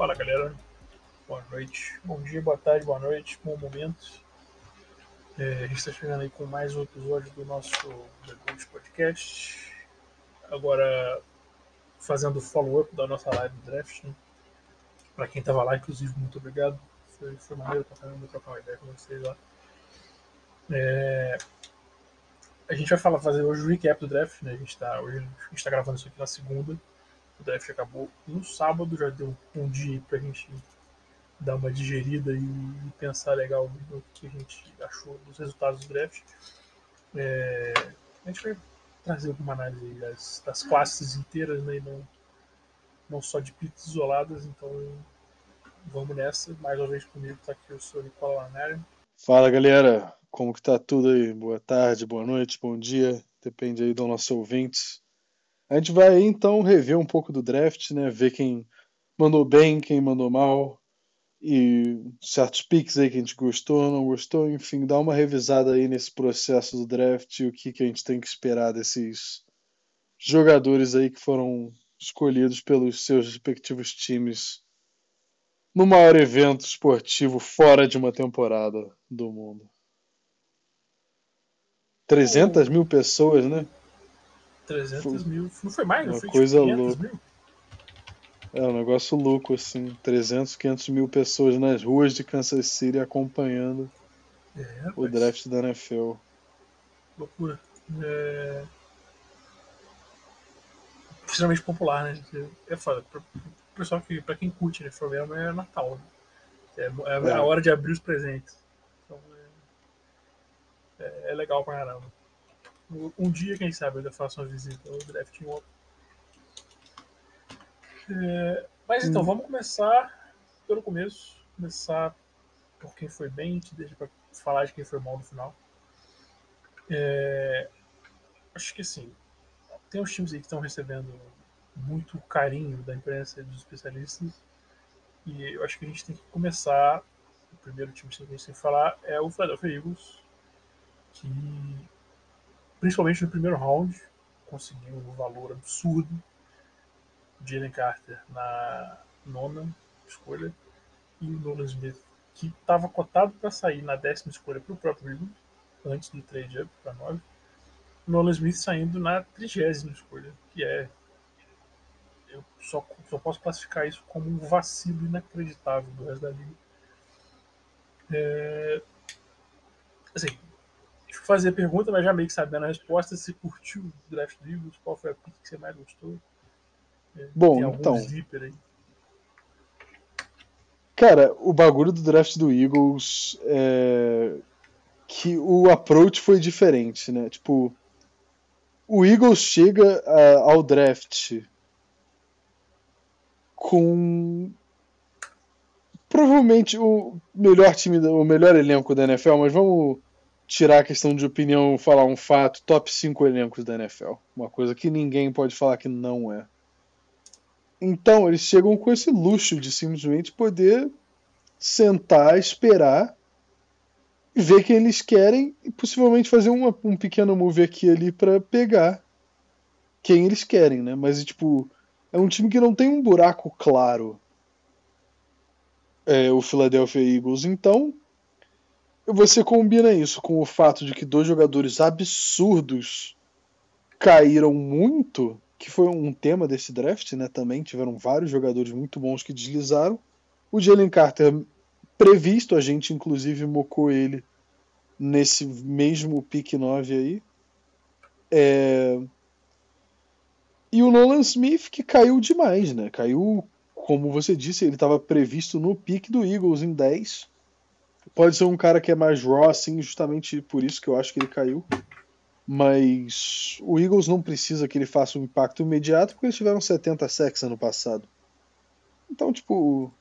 Fala galera, boa noite, bom dia, boa tarde, boa noite, bom momento. É, a gente está chegando aí com mais um episódio do nosso The Gold Podcast. Agora fazendo follow-up da nossa live do draft. Né? Para quem estava lá, inclusive, muito obrigado. Foi, foi maneiro pra trocar uma ideia com vocês lá. É, a gente vai falar, fazer hoje o recap do draft, né? A gente está hoje tá gravando isso aqui na segunda. O draft acabou no sábado, já deu um dia para a gente dar uma digerida e pensar legal no que a gente achou dos resultados do draft. É, a gente vai trazer alguma análise das, das classes inteiras, né, não, não só de pits isoladas, então vamos nessa. Mais uma vez comigo está aqui o senhor Nicola Lanário. Fala galera, como que tá tudo aí? Boa tarde, boa noite, bom dia, depende aí do nosso ouvintes. A gente vai então rever um pouco do draft, né? Ver quem mandou bem, quem mandou mal e certos picks aí que a gente gostou, não gostou, enfim, dar uma revisada aí nesse processo do draft e o que, que a gente tem que esperar desses jogadores aí que foram escolhidos pelos seus respectivos times no maior evento esportivo fora de uma temporada do mundo. 300 mil pessoas, né? 300 foi, mil. Não foi mais? Não uma foi coisa tipo, louca. Mil? É um negócio louco, assim. 300, 500 mil pessoas nas ruas de Kansas City acompanhando é, o draft da NFL. Loucura. É... Extremamente popular, né? É foda. Pro pessoal que, pra quem curte NFL mesmo, é Natal. Né? É, é, é, a hora de abrir os presentes. Então, é, é, é legal pra caramba. Um dia, quem sabe, eu ainda faço uma visita ao Draft One. É, mas então, hum. vamos começar pelo começo. Começar por quem foi bem, te deixa pra falar de quem foi mal no final. É, acho que assim, tem uns times aí que estão recebendo muito carinho da imprensa e dos especialistas. E eu acho que a gente tem que começar. O primeiro time que a gente tem que falar é o Philadelphia Eagles, que principalmente no primeiro round, conseguiu um valor absurdo. Jalen Carter na nona escolha e o Nolan Smith, que estava cotado para sair na décima escolha para o próprio Eagles, antes do trade up para nove. Nolan Smith saindo na trigésima escolha, que é. Eu só, só posso classificar isso como um vacilo inacreditável do resto da liga. É, assim, fazer a pergunta, mas já meio que sabendo a resposta. Se curtiu o draft do Eagles, qual foi a pick que você mais gostou? É, Bom, então. Cara, o bagulho do draft do Eagles é que o approach foi diferente, né? Tipo, o Eagles chega uh, ao draft com provavelmente o melhor time, o melhor elenco da NFL, mas vamos tirar a questão de opinião, falar um fato, top 5 elencos da NFL. Uma coisa que ninguém pode falar que não é. Então, eles chegam com esse luxo de simplesmente poder sentar, esperar ver quem eles querem e possivelmente fazer uma, um pequeno move aqui e ali para pegar quem eles querem, né? Mas, tipo, é um time que não tem um buraco claro. É, o Philadelphia Eagles. Então, você combina isso com o fato de que dois jogadores absurdos caíram muito, que foi um tema desse draft, né? Também tiveram vários jogadores muito bons que deslizaram. O Jalen Carter, previsto, a gente inclusive mocou ele nesse mesmo pick 9 aí. É... E o Nolan Smith, que caiu demais, né? Caiu, como você disse, ele estava previsto no pick do Eagles em 10 Pode ser um cara que é mais raw, assim, justamente por isso que eu acho que ele caiu. Mas o Eagles não precisa que ele faça um impacto imediato, porque eles tiveram 70 sacks ano passado. Então, tipo,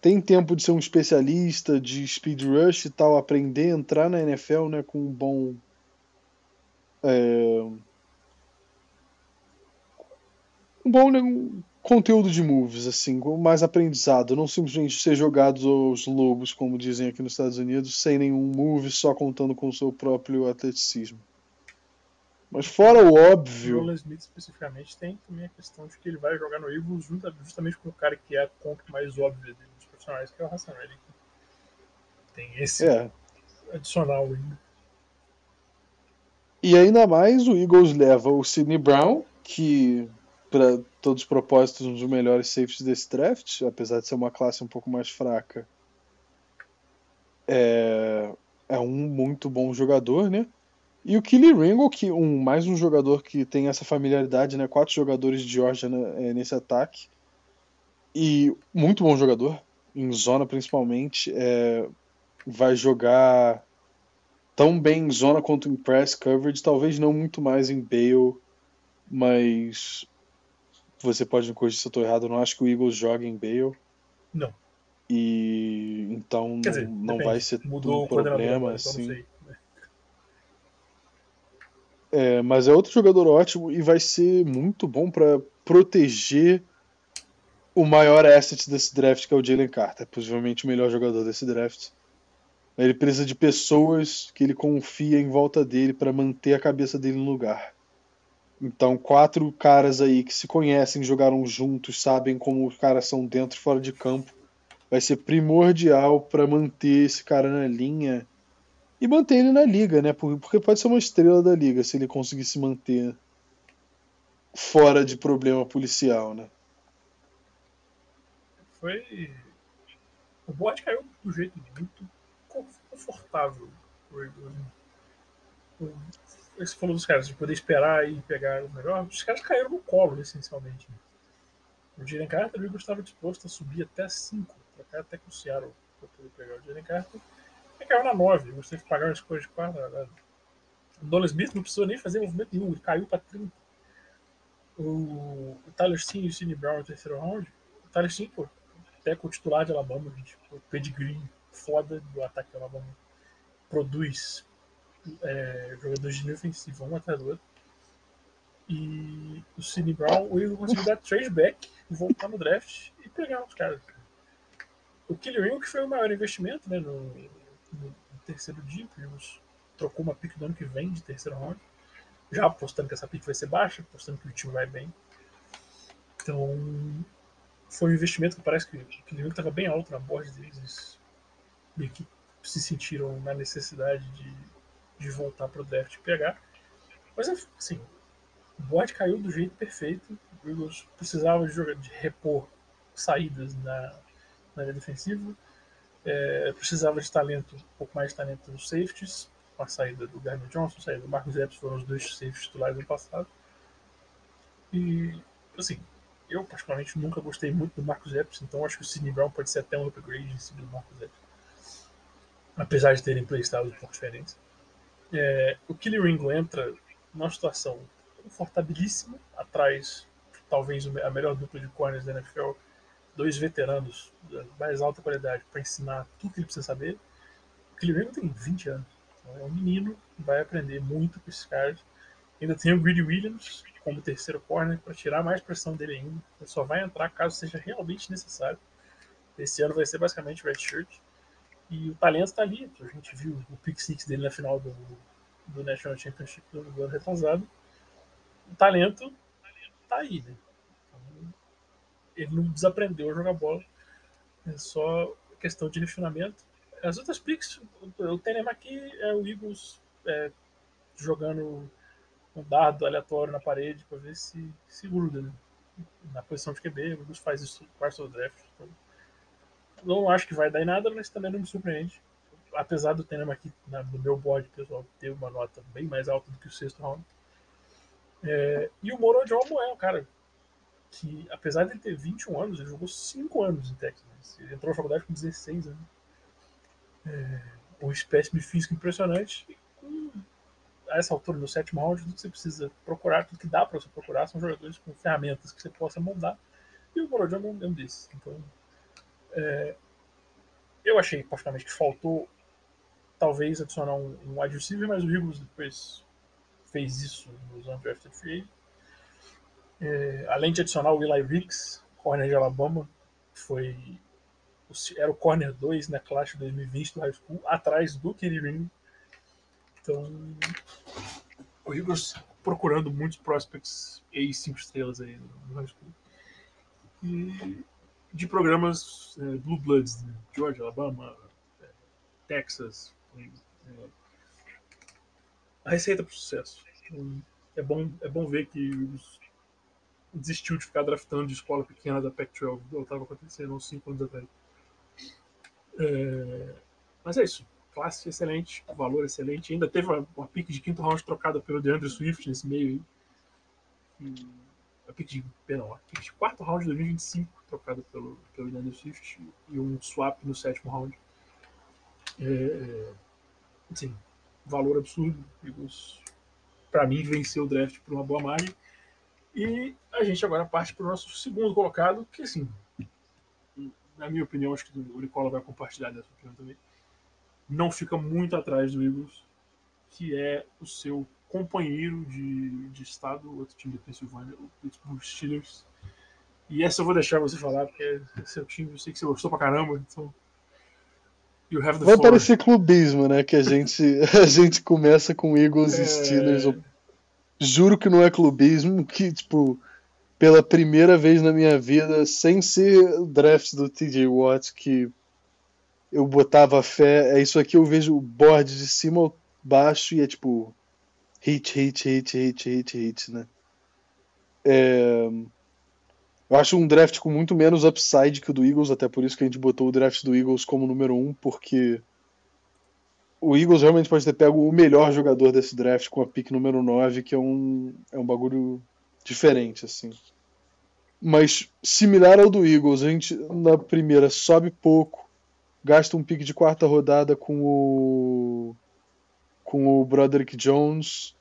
tem tempo de ser um especialista de speed rush e tal, aprender, entrar na NFL, né, com um bom. É, um bom né, conteúdo de moves, assim, mais aprendizado, não simplesmente ser jogados aos lobos, como dizem aqui nos Estados Unidos, sem nenhum move, só contando com o seu próprio atleticismo. Mas fora o O óbvio. Nolan Smith especificamente tem também a questão de que ele vai jogar no Eagles justamente com o cara que é a conta mais óbvia dos profissionais, que é o Hassan Reddick. Tem esse É. adicional ainda. E ainda mais o Eagles leva o Sidney Brown, que para todos os propósitos um dos melhores safeties desse draft, apesar de ser uma classe um pouco mais fraca. É, é um muito bom jogador, né? E o Kelly Ringo, que um mais um jogador que tem essa familiaridade, né? Quatro jogadores de Georgia né, é, nesse ataque. E muito bom jogador, em zona principalmente. é, vai jogar tão bem em zona quanto em press coverage, talvez não muito mais em bail, mas você pode me corrigir se eu estou errado, eu não acho que o Eagles joga em bail. Não. E então dizer, não, depende. vai ser Mudou um problema assim. É, mas é outro jogador ótimo e vai ser muito bom para proteger o maior asset desse draft, que é o Jalen Carter, possivelmente o melhor jogador desse draft. Ele precisa de pessoas que ele confia em volta dele para manter a cabeça dele no lugar. Então, quatro caras aí que se conhecem, jogaram juntos, sabem como os caras são dentro e fora de campo, vai ser primordial para manter esse cara na linha e manter ele na liga, né? Por- Porque pode ser uma estrela da liga se ele conseguir se manter fora de problema policial, né? Foi. O bot caiu do jeito muito confortável. O- Você falou dos caras, de poder esperar e pegar o melhor. Os caras caíram no colo, essencialmente. né? O Jalen Carter, o Eagles estava disposto a subir até 5, trocar até com o Seattle para poder pegar o Jalen Carter. E caiu na 9, você teve que pagar uma escolha de 4. O Donovan Smith não precisou nem fazer movimento nenhum, ele caiu para 30. O, o Tyler Steen e o Sidney Brown no terceiro round. O Tyler Steen, pô, teco titular de Alabama, gente. O pedigree foda do ataque de Alabama. Produz é, jogadores de linha ofensiva, um atrás do outro. E o Sidney Brown, o Eagles conseguiu dar trade back, voltar no draft e pegar os caras. O Killer que foi o maior investimento né, no, no- terceiro dia, Eagles trocou uma pick do ano que vem de terceiro round, já apostando que essa pick vai ser baixa, apostando que o time vai bem. Então, foi um investimento que parece que o Killer estava bem alto na board deles, eles meio que se sentiram na necessidade de, de voltar para o draft e pegar. Mas, assim, o board caiu do jeito perfeito. O Eagles precisava de, jogar, de repor saídas na, na área defensiva. É, precisava de talento, um pouco mais de talento nos safeties, com a saída do Gardner Johnson, a saída do Marcos Epps, foram os dois safeties titulares no passado. E, assim, eu particularmente nunca gostei muito do Marcos Epps, então acho que o Sidney Brown pode ser até um upgrade em cima do Marcos Epps. Apesar de terem playstyles um pouco diferentes. É, o Killy Ringo entra numa situação confortabilíssima, atrás, talvez a melhor dupla de corners da NFL, dois veteranos da mais alta qualidade para ensinar tudo que ele precisa saber. O Killy Ringo tem 20 anos, então é um menino, vai aprender muito com esses caras. Ainda tem o Greedy Williams como terceiro corner para tirar mais pressão dele ainda. Ele só vai entrar caso seja realmente necessário. Esse ano vai ser basicamente red shirt. E o talento está ali. A gente viu o pick six dele na final do, do National Championship do, ano retrasado. O talento tá aí, né? Então, ele não desaprendeu a jogar bola. É só questão de refinamento. As outras picks, o Tenem aqui é o Eagles é, jogando um dado aleatório na parede para ver se se gruda, né? Na posição de QB, o Eagles faz isso parte do draft. Então, não acho que vai dar em nada, mas também não me surpreende. Apesar do Tenem aqui na, no meu board, pessoal, ter uma nota bem mais alta do que o sexto round. É, e o Moro Jomo é um cara que, apesar de ele ter 21 anos, ele jogou 5 anos em Texas. Ele entrou na faculdade com 16 anos. É, um espécime físico impressionante. E com, a essa altura, no sétimo round, tudo que você precisa procurar, tudo que dá para você procurar, são jogadores com ferramentas que você possa moldar. E o Moro Jomo é um desses. Então, é, eu achei, particularmente, que faltou talvez adicionar um, um mas o Eagles depois fez isso nos undrafted free é, além de adicionar o Eli Ricks, corner de Alabama, que foi era o corner 2 na classe de 2020 do high school, atrás do Ring. Então, o Eagles procurando muitos prospects e cinco estrelas aí no high school. E de programas é, Blue Bloods, né? Georgia, Alabama, é, Texas. É, a receita para o sucesso. Então, é bom, é bom ver que os desistiu de ficar draftando de escola pequena da Pac-12, igual estava acontecendo uns 5 anos atrás. É, mas é isso. Classe excelente, valor excelente. Ainda teve uma, uma pique de quinto round trocada pelo DeAndre Swift nesse meio aí. A pique de, perdão, pique de quarto round de 2025 trocada pelo, pelo DeAndre Swift e um swap no sétimo round. É, assim, valor absurdo. Para mim, venceu o draft por uma boa margem. E a gente agora parte para o nosso segundo colocado, que assim, na minha opinião, acho que o Nicola vai compartilhar dessa opinião também, não fica muito atrás do Eagles, que é o seu companheiro de, de estado, outro time da Pensilvânia, o Pittsburgh Steelers. E essa eu vou deixar você falar, porque é seu time, eu sei que você gostou pra caramba, então. You have the Vai floor. parecer clubismo, né? Que a gente, a gente começa com Eagles é... e Steelers juro que não é clubismo, que, tipo, pela primeira vez na minha vida, sem ser o draft do TJ Watt, que eu botava fé, é isso aqui eu vejo o board de cima ao baixo e é tipo hit, hit, hit, hit, hit, hit, né? É... Eu acho um draft com muito menos upside que o do Eagles, até por isso que a gente botou o draft do Eagles como número um, porque o Eagles realmente pode ter pego o melhor jogador desse draft com a pick número 9, que é um, é um bagulho diferente, assim. Mas similar ao do Eagles, a gente na primeira sobe pouco, gasta um pick de quarta rodada com o com o Broderick Jones,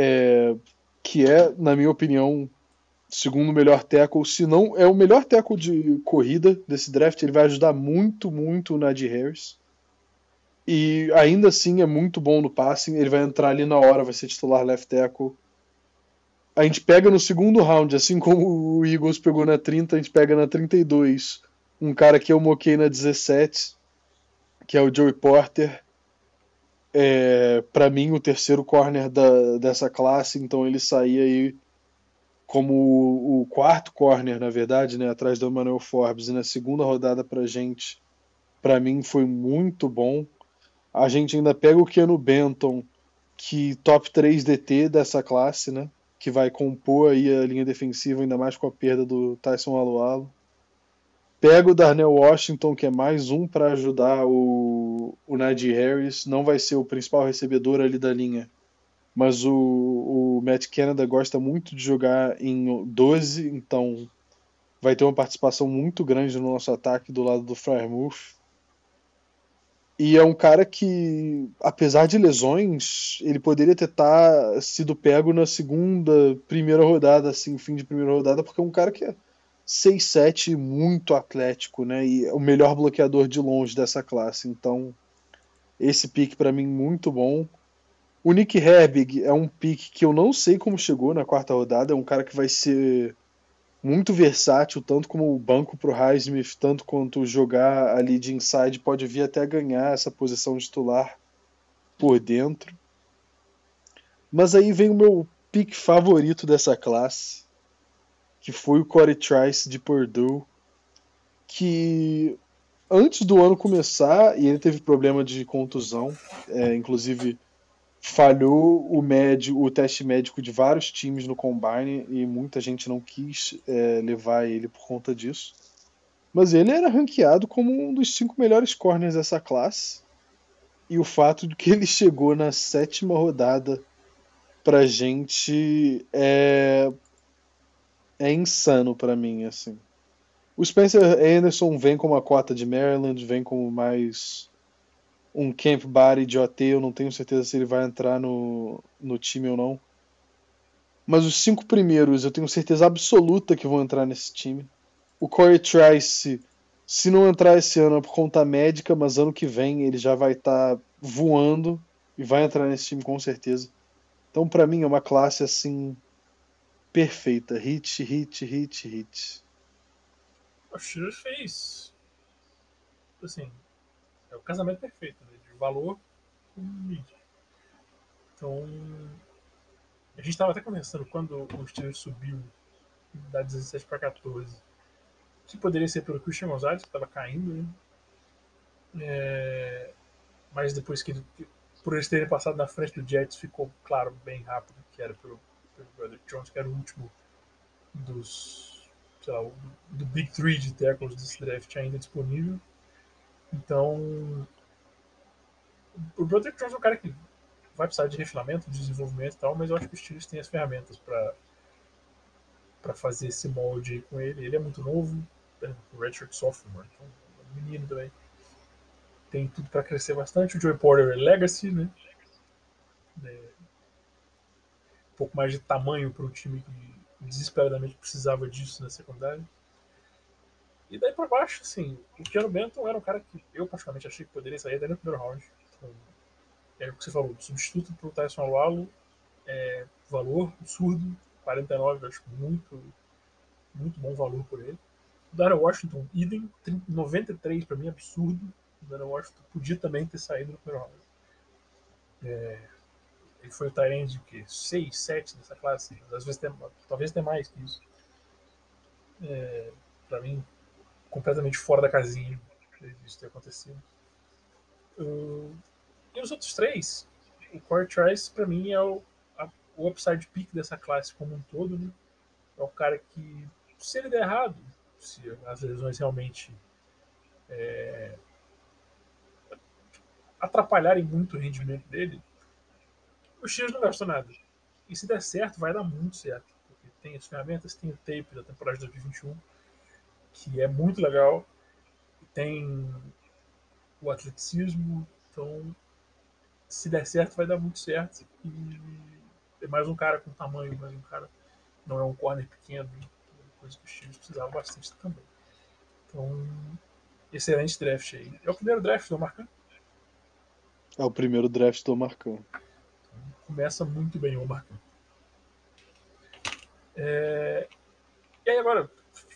é, que é, na minha opinião, segundo melhor tackle, se não é o melhor tackle de corrida desse draft, ele vai ajudar muito, muito o Najee Harris. E ainda assim é muito bom no passing. Ele vai entrar ali na hora, vai ser titular left tackle. A gente pega no segundo round, assim como o Eagles pegou na 30, a gente pega na 32 um cara que eu moquei na 17, que é o Joey Porter. É, para mim, o terceiro corner da, dessa classe, então ele saía aí como o, o, quarto corner, na verdade, né, atrás do Emmanuel Forbes. E na segunda rodada pra gente, para mim, foi muito bom. A gente ainda pega o Keanu Benton, que top 3 DT dessa classe, né? Que vai compor aí a linha defensiva, ainda mais com a perda do Tyson Alualo. Pega o Darnell Washington, que é mais um para ajudar o, o Najee Harris. Não vai ser o principal recebedor ali da linha. Mas o, o Matt Canada gosta muito de jogar em 12, então vai ter uma participação muito grande no nosso ataque do lado do Fryermuth. E é um cara que, apesar de lesões, ele poderia ter tá, sido pego na segunda, primeira rodada, assim, fim de primeira rodada, porque é um cara que é 6-7, muito atlético, né? E o melhor bloqueador de longe dessa classe. Então, esse pique para mim muito bom. O Nick Herbig é um pique que eu não sei como chegou na quarta rodada, é um cara que vai ser muito versátil, tanto como o banco para o tanto quanto jogar ali de inside, pode vir até ganhar essa posição titular por dentro. Mas aí vem o meu pick favorito dessa classe, que foi o Corey Trice de Purdue, que antes do ano começar, e ele teve problema de contusão, é, inclusive falhou o médio, o teste médico de vários times no combine e muita gente não quis é, levar ele por conta disso. Mas ele era ranqueado como um dos cinco melhores corners dessa classe. E o fato de que ele chegou na sétima rodada pra gente é é insano para mim assim. O Spencer Anderson vem com uma cota de Maryland, vem como mais um camp body de OT, eu não tenho certeza se ele vai entrar no, no time ou não. Mas os cinco primeiros eu tenho certeza absoluta que vão entrar nesse time. O Corey Trice, se não entrar esse ano é por conta médica, mas ano que vem ele já vai estar tá voando e vai entrar nesse time com certeza. Então, para mim, é uma classe assim perfeita. Hit, hit, hit, hit. O Schiller fez. Assim, é o casamento perfeito, né? De valor com mídia. Então, A gente estava até conversando quando o Steelers subiu da 17 para 14, que poderia ser pelo Christian Gonzalez, que estava caindo, né? É, mas depois que ele, por eles terem passado na frente do Jets, ficou claro bem rápido que era pelo, Brother Jones, que era o último dos, lá, do Big Three de tackles desse draft ainda disponível. Então, o Brother Jones é um cara que vai precisar de refinamento, de desenvolvimento e tal, mas eu acho que o Steelers tem as ferramentas para para fazer esse molde com ele. Ele é muito novo, é redshirt sophomore, então é um menino também. Tem tudo para crescer bastante. O Joey Porter é legacy, né? É, pouco mais de tamanho para um time que desesperadamente precisava disso na secundária. E daí para baixo, assim, o Keanu Benton era um cara que eu praticamente achei que poderia sair daí no primeiro round. Então, é o que você falou, substituto para o Tyson Alualo, é, valor absurdo, 49, eu acho muito, muito bom valor por ele. O Darren Washington, idem, 93 para mim, absurdo. O Darren Washington podia também ter saído no primeiro round. É, ele foi o Tyrande de quê? 6, 7 nessa classe. Às vezes tem, talvez tenha mais que isso. É, para mim, completamente fora da casinha isso ter acontecido. Uh, e os outros três, o Corey Trice, para mim, é o, a, o upside pick dessa classe como um todo. Né? É o cara que, se ele der errado, se as lesões realmente é, atrapalharem muito o rendimento dele, o X não gastou nada. E se der certo, vai dar muito certo. Porque tem as ferramentas, tem o tape da temporada de 2021, que é muito legal. Tem o atleticismo. Então, se der certo, vai dar muito certo. E é mais um cara com tamanho, mais um cara. Não é um corner pequeno, coisa que o Chiefs precisava bastante também. Então, excelente draft aí. É o primeiro draft do Marcan? É o primeiro draft do Marcan. Começa muito bem o Marcan. É... E aí agora,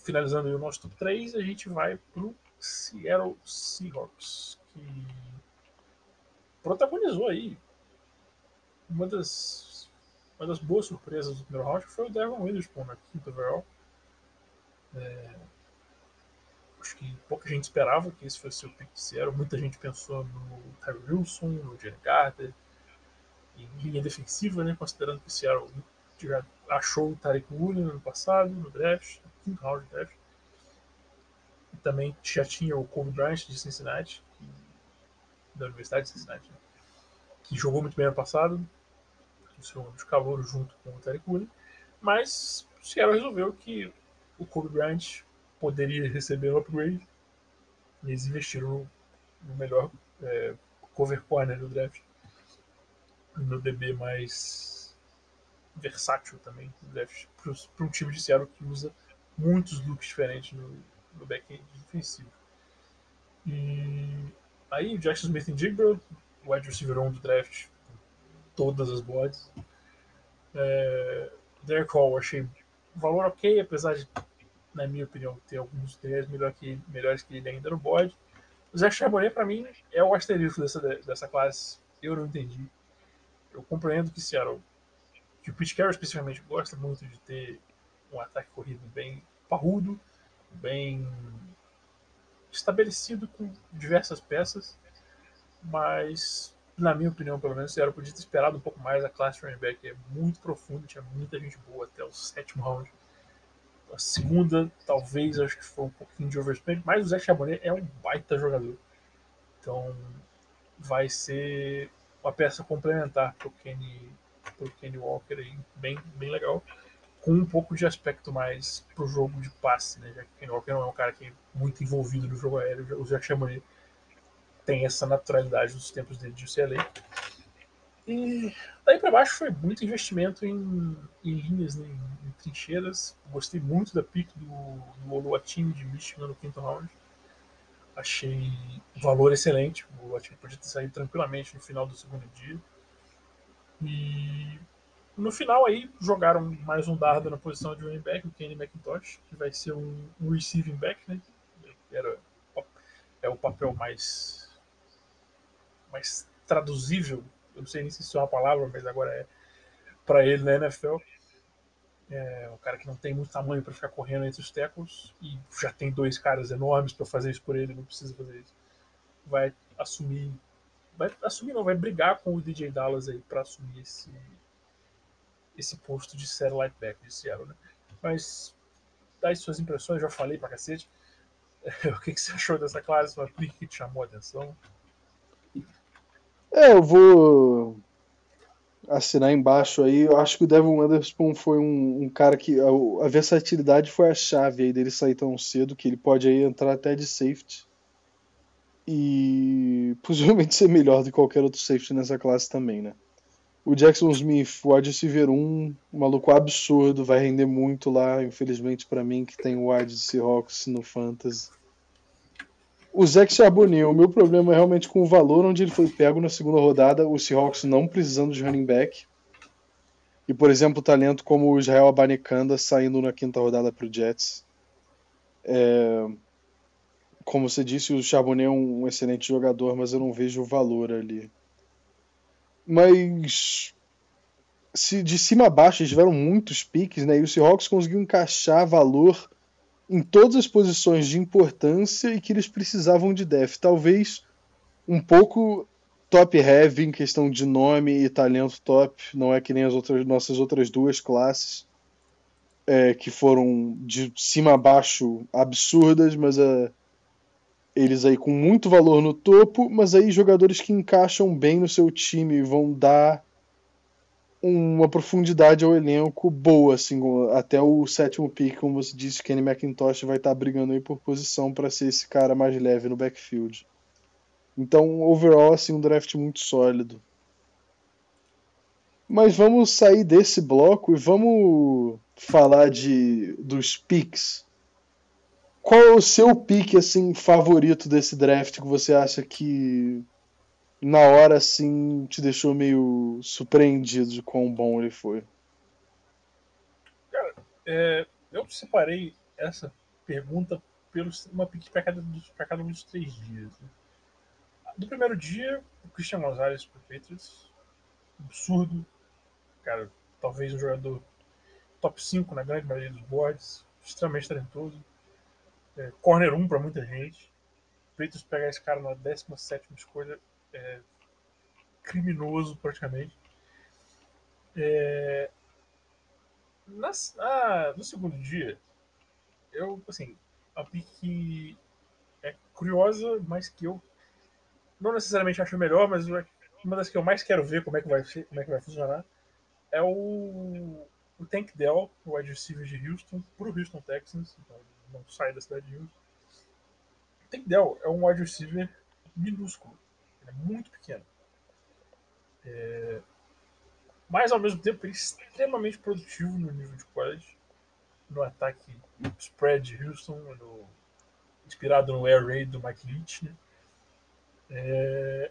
finalizando o nosso top 3, a gente vai pro Seattle Seahawks, que protagonizou aí uma das, uma das boas surpresas do primeiro round, que foi o Devon Witherspoon na quinta overall. É, acho que pouca gente esperava que esse fosse o pick de Seattle. Muita gente pensou no Tyree Wilson, no Jenny Carter, linha defensiva, né, considerando que o Seattle já achou o Tarek Woolen no ano passado, no draft, no quinto round de draft. E também já tinha o Kobe Bryant de Cincinnati, da Universidade de Cincinnati, né, que jogou muito bem ano passado, o seu de calor junto com o Tarek Woolen, mas o Seattle resolveu que o Kobe Bryant poderia receber um upgrade e eles investiram no, no melhor é, cover corner do draft, no DB mais versátil também para um time de Seattle que usa muitos looks diferentes no, no back-end defensivo. E aí o Jackson Smith em Jigba, o wide receiver 1 do draft, todas as boards. É, Derek Hall, achei valor ok, apesar de, na minha opinião, ter alguns players melhor que, melhores que ele ainda no board. O Zé Charbonnet, para mim, é o asterisco dessa, dessa classe. Eu não entendi. Eu compreendo que Seattle que o Pete Carroll especificamente gosta muito de ter um ataque corrido bem parrudo, bem estabelecido com diversas peças, mas na minha opinião, pelo menos, era podia ter esperado um pouco mais. A classe de running back é muito profunda, tinha muita gente boa até o sétimo round. A segunda, talvez, acho que foi um pouquinho de overspend, mas o Zé Chabonet é um baita jogador. Então, vai ser uma peça complementar para o Kenny pro Kenny Walker aí, bem, bem legal, com um pouco de aspecto mais pro jogo de passe, né? Já que o Kenny Walker não é um cara que é muito envolvido no jogo aéreo, o Jack Chamonix tem essa naturalidade dos tempos dele de UCLA. E daí para baixo foi muito investimento em, em linhas, né, em, em, trincheiras. Gostei muito da pick do, do Oluwatini de Michigan no quinto round. Achei valor excelente. O Oluwatini podia ter saído tranquilamente no final do segundo dia. E no final aí jogaram mais um dardo na posição de running back, o Kenny McIntosh, que vai ser um, um receiving back, né? Era, é o papel mais, mais traduzível, eu não sei nem se isso é uma palavra, mas agora é para ele na NFL. É um cara que não tem muito tamanho para ficar correndo entre os tackles e já tem dois caras enormes para fazer isso por ele, não precisa fazer isso. Vai assumir, vai assumir não, vai brigar com o DJ Dallas aí para assumir esse esse posto de satellite back de Seattle, né? Mas dá suas impressões, já falei pra cacete. o que, que você achou dessa classe? Pick que te chamou a atenção? É, eu vou assinar embaixo aí. Eu acho que o Devon Anderson foi um, um cara que a, a, versatilidade foi a chave aí dele sair tão cedo que ele pode aí entrar até de safety e possivelmente ser melhor do que qualquer outro safety nessa classe também, né? O Jackson Smith, o wide receiver 1, um maluco absurdo, vai render muito lá, infelizmente para mim que tem o wide de Seahawks no Fantasy. O Zach Charbonnet, o meu problema é realmente com o valor onde ele foi pego na segunda rodada, o Seahawks não precisando de running back. E, por exemplo, talento como o Israel Abanikanda saindo na quinta rodada para o Jets. É... Como você disse, o Charbonnet é um excelente jogador, mas eu não vejo o valor ali. Mas se de cima a baixo eles tiveram muitos piques, né? E o Seahawks conseguiu encaixar valor em todas as posições de importância e que eles precisavam de def. Talvez um pouco top heavy em questão de nome e talento top, não é que nem as outras nossas outras duas classes é, que foram de cima a baixo absurdas, mas é, eles aí com muito valor no topo, mas aí jogadores que encaixam bem no seu time vão dar uma profundidade ao elenco boa, assim, até o sétimo pick, como você disse, Kenny McIntosh vai estar tá brigando aí por posição para ser esse cara mais leve no backfield. Então, overall, assim, um draft muito sólido. Mas vamos sair desse bloco e vamos falar de dos picks. Qual é o seu pick assim favorito desse draft que você acha que na hora assim te deixou meio surpreendido de quão bom ele foi? Cara, é, eu separei essa pergunta pelo uma para cada, cada um dos três dias. Né? Do primeiro dia, o Christian Gonzalez pro Patriots, absurdo, cara, talvez um jogador top 5 na grande maioria dos boards, extremamente talentoso é, corner 1 para muita gente. Patriots pegar esse cara na 17 escolha é criminoso praticamente. É, nas, ah, no segundo dia, eu, assim, a pique é curiosa, mas que eu não necessariamente acho melhor, mas uma das que eu mais quero ver como é que vai, como é que vai funcionar é o, o Tank Dell, o wide receiver de Houston, para o Houston Texans. Então, não sai da cidade de Houston. Tank Dell é um wide receiver minúsculo. Ele é muito pequeno. É... Mas ao mesmo tempo ele é extremamente produtivo no nível de college. No ataque spread de Houston, no... inspirado no Air Raid do Mike Leach. Né? É...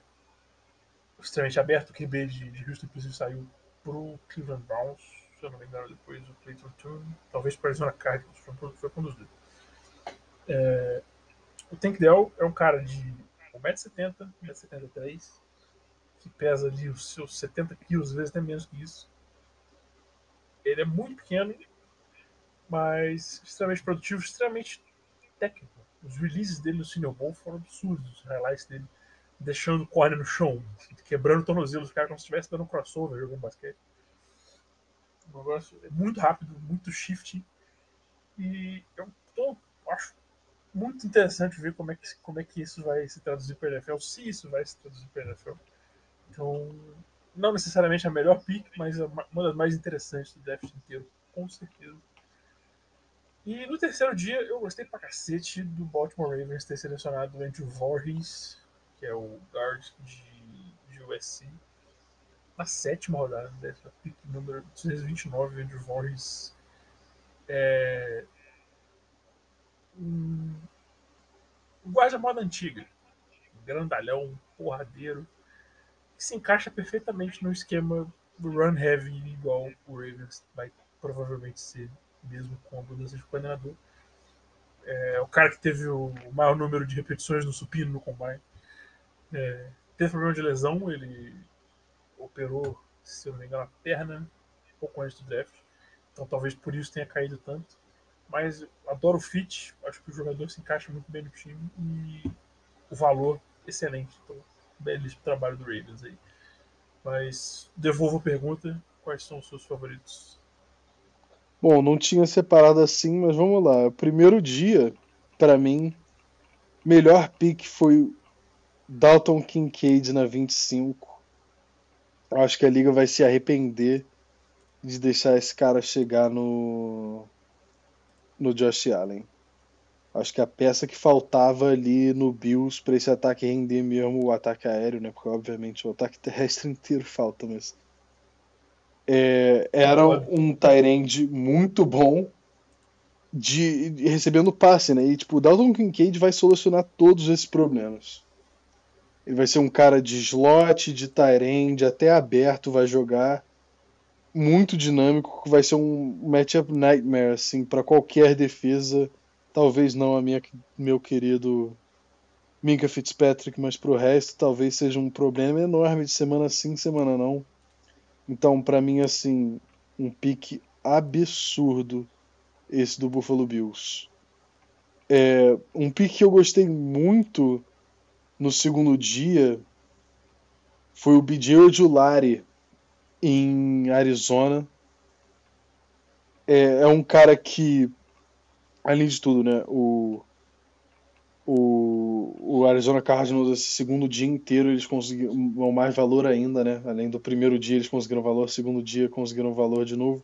Extremamente aberto. O QB de, Houston, inclusive, saiu pro Cleveland Browns. Se eu não me engano, depois o Clayton Tune. Talvez para Arizona Cardinals. Foi, foi. É, o Tank Dell é um cara de 1,70m, 1,73m, que pesa ali os seus 70 quilos, às vezes até menos que isso. Ele é muito pequeno, mas extremamente produtivo, extremamente técnico. Os releases dele no Senior Bowl foram absurdos, os highlights dele deixando o no chão, quebrando o tornozelo dos caras como se estivesse dando um crossover jogando basquete. Um negócio é muito rápido, muito shift. E eu tô, acho muito interessante ver como é que, como é que isso vai se traduzir para a NFL, se isso vai se traduzir para a NFL. Então, não necessariamente a melhor pick, mas uma das mais interessantes do draft inteiro, com certeza. E no terceiro dia, eu gostei pra cacete do Baltimore Ravens ter selecionado o Andrew Voorhees, que é o guard de, de USC, na sétima rodada, dessa pick número 229, Andrew Voorhees. É, um, guarda-moda antiga. Um grandalhão, porradeiro, que se encaixa perfeitamente no esquema do run heavy, igual o Ravens vai provavelmente ser, mesmo com a mudança de coordenador. É, o cara que teve o maior número de repetições no supino no combine. É, teve problema de lesão, ele operou, se eu não me engano, a perna pouco antes do draft. Então talvez por isso tenha caído tanto. Mas adoro o fit, acho que o jogador se encaixa muito bem no time e o valor excelente. Então, belíssimo trabalho do Ravens aí. Mas devolvo a pergunta: quais são os seus favoritos? Bom, não tinha separado assim, mas vamos lá. Primeiro dia, para mim, melhor pick foi Dalton Kincaid na 25. Acho que a liga vai se arrepender de deixar esse cara chegar no no Josh Allen. Acho que a peça que faltava ali no Bills para esse ataque render mesmo o ataque aéreo, né? Porque obviamente o ataque terrestre inteiro falta, mas é, era um Tyrande muito bom de, de, recebendo passe, né? E tipo, o Dalton Kincaid vai solucionar todos esses problemas. Ele vai ser um cara de slot, de Tyrande, até aberto, vai jogar muito dinâmico, vai ser um matchup nightmare assim para qualquer defesa. Talvez não a minha meu querido Minka Fitzpatrick, mas pro resto talvez seja um problema enorme de semana sim, semana não. Então, para mim assim, um pique absurdo esse do Buffalo Bills. É, um pique que eu gostei muito no segundo dia foi o BJ Ojulari em Arizona. É, é um cara que, além de tudo, né, o, o, o Arizona Cardinals, esse segundo dia inteiro, eles conseguiram mais valor ainda, né? Além do primeiro dia, eles conseguiram valor, segundo dia, conseguiram valor de novo.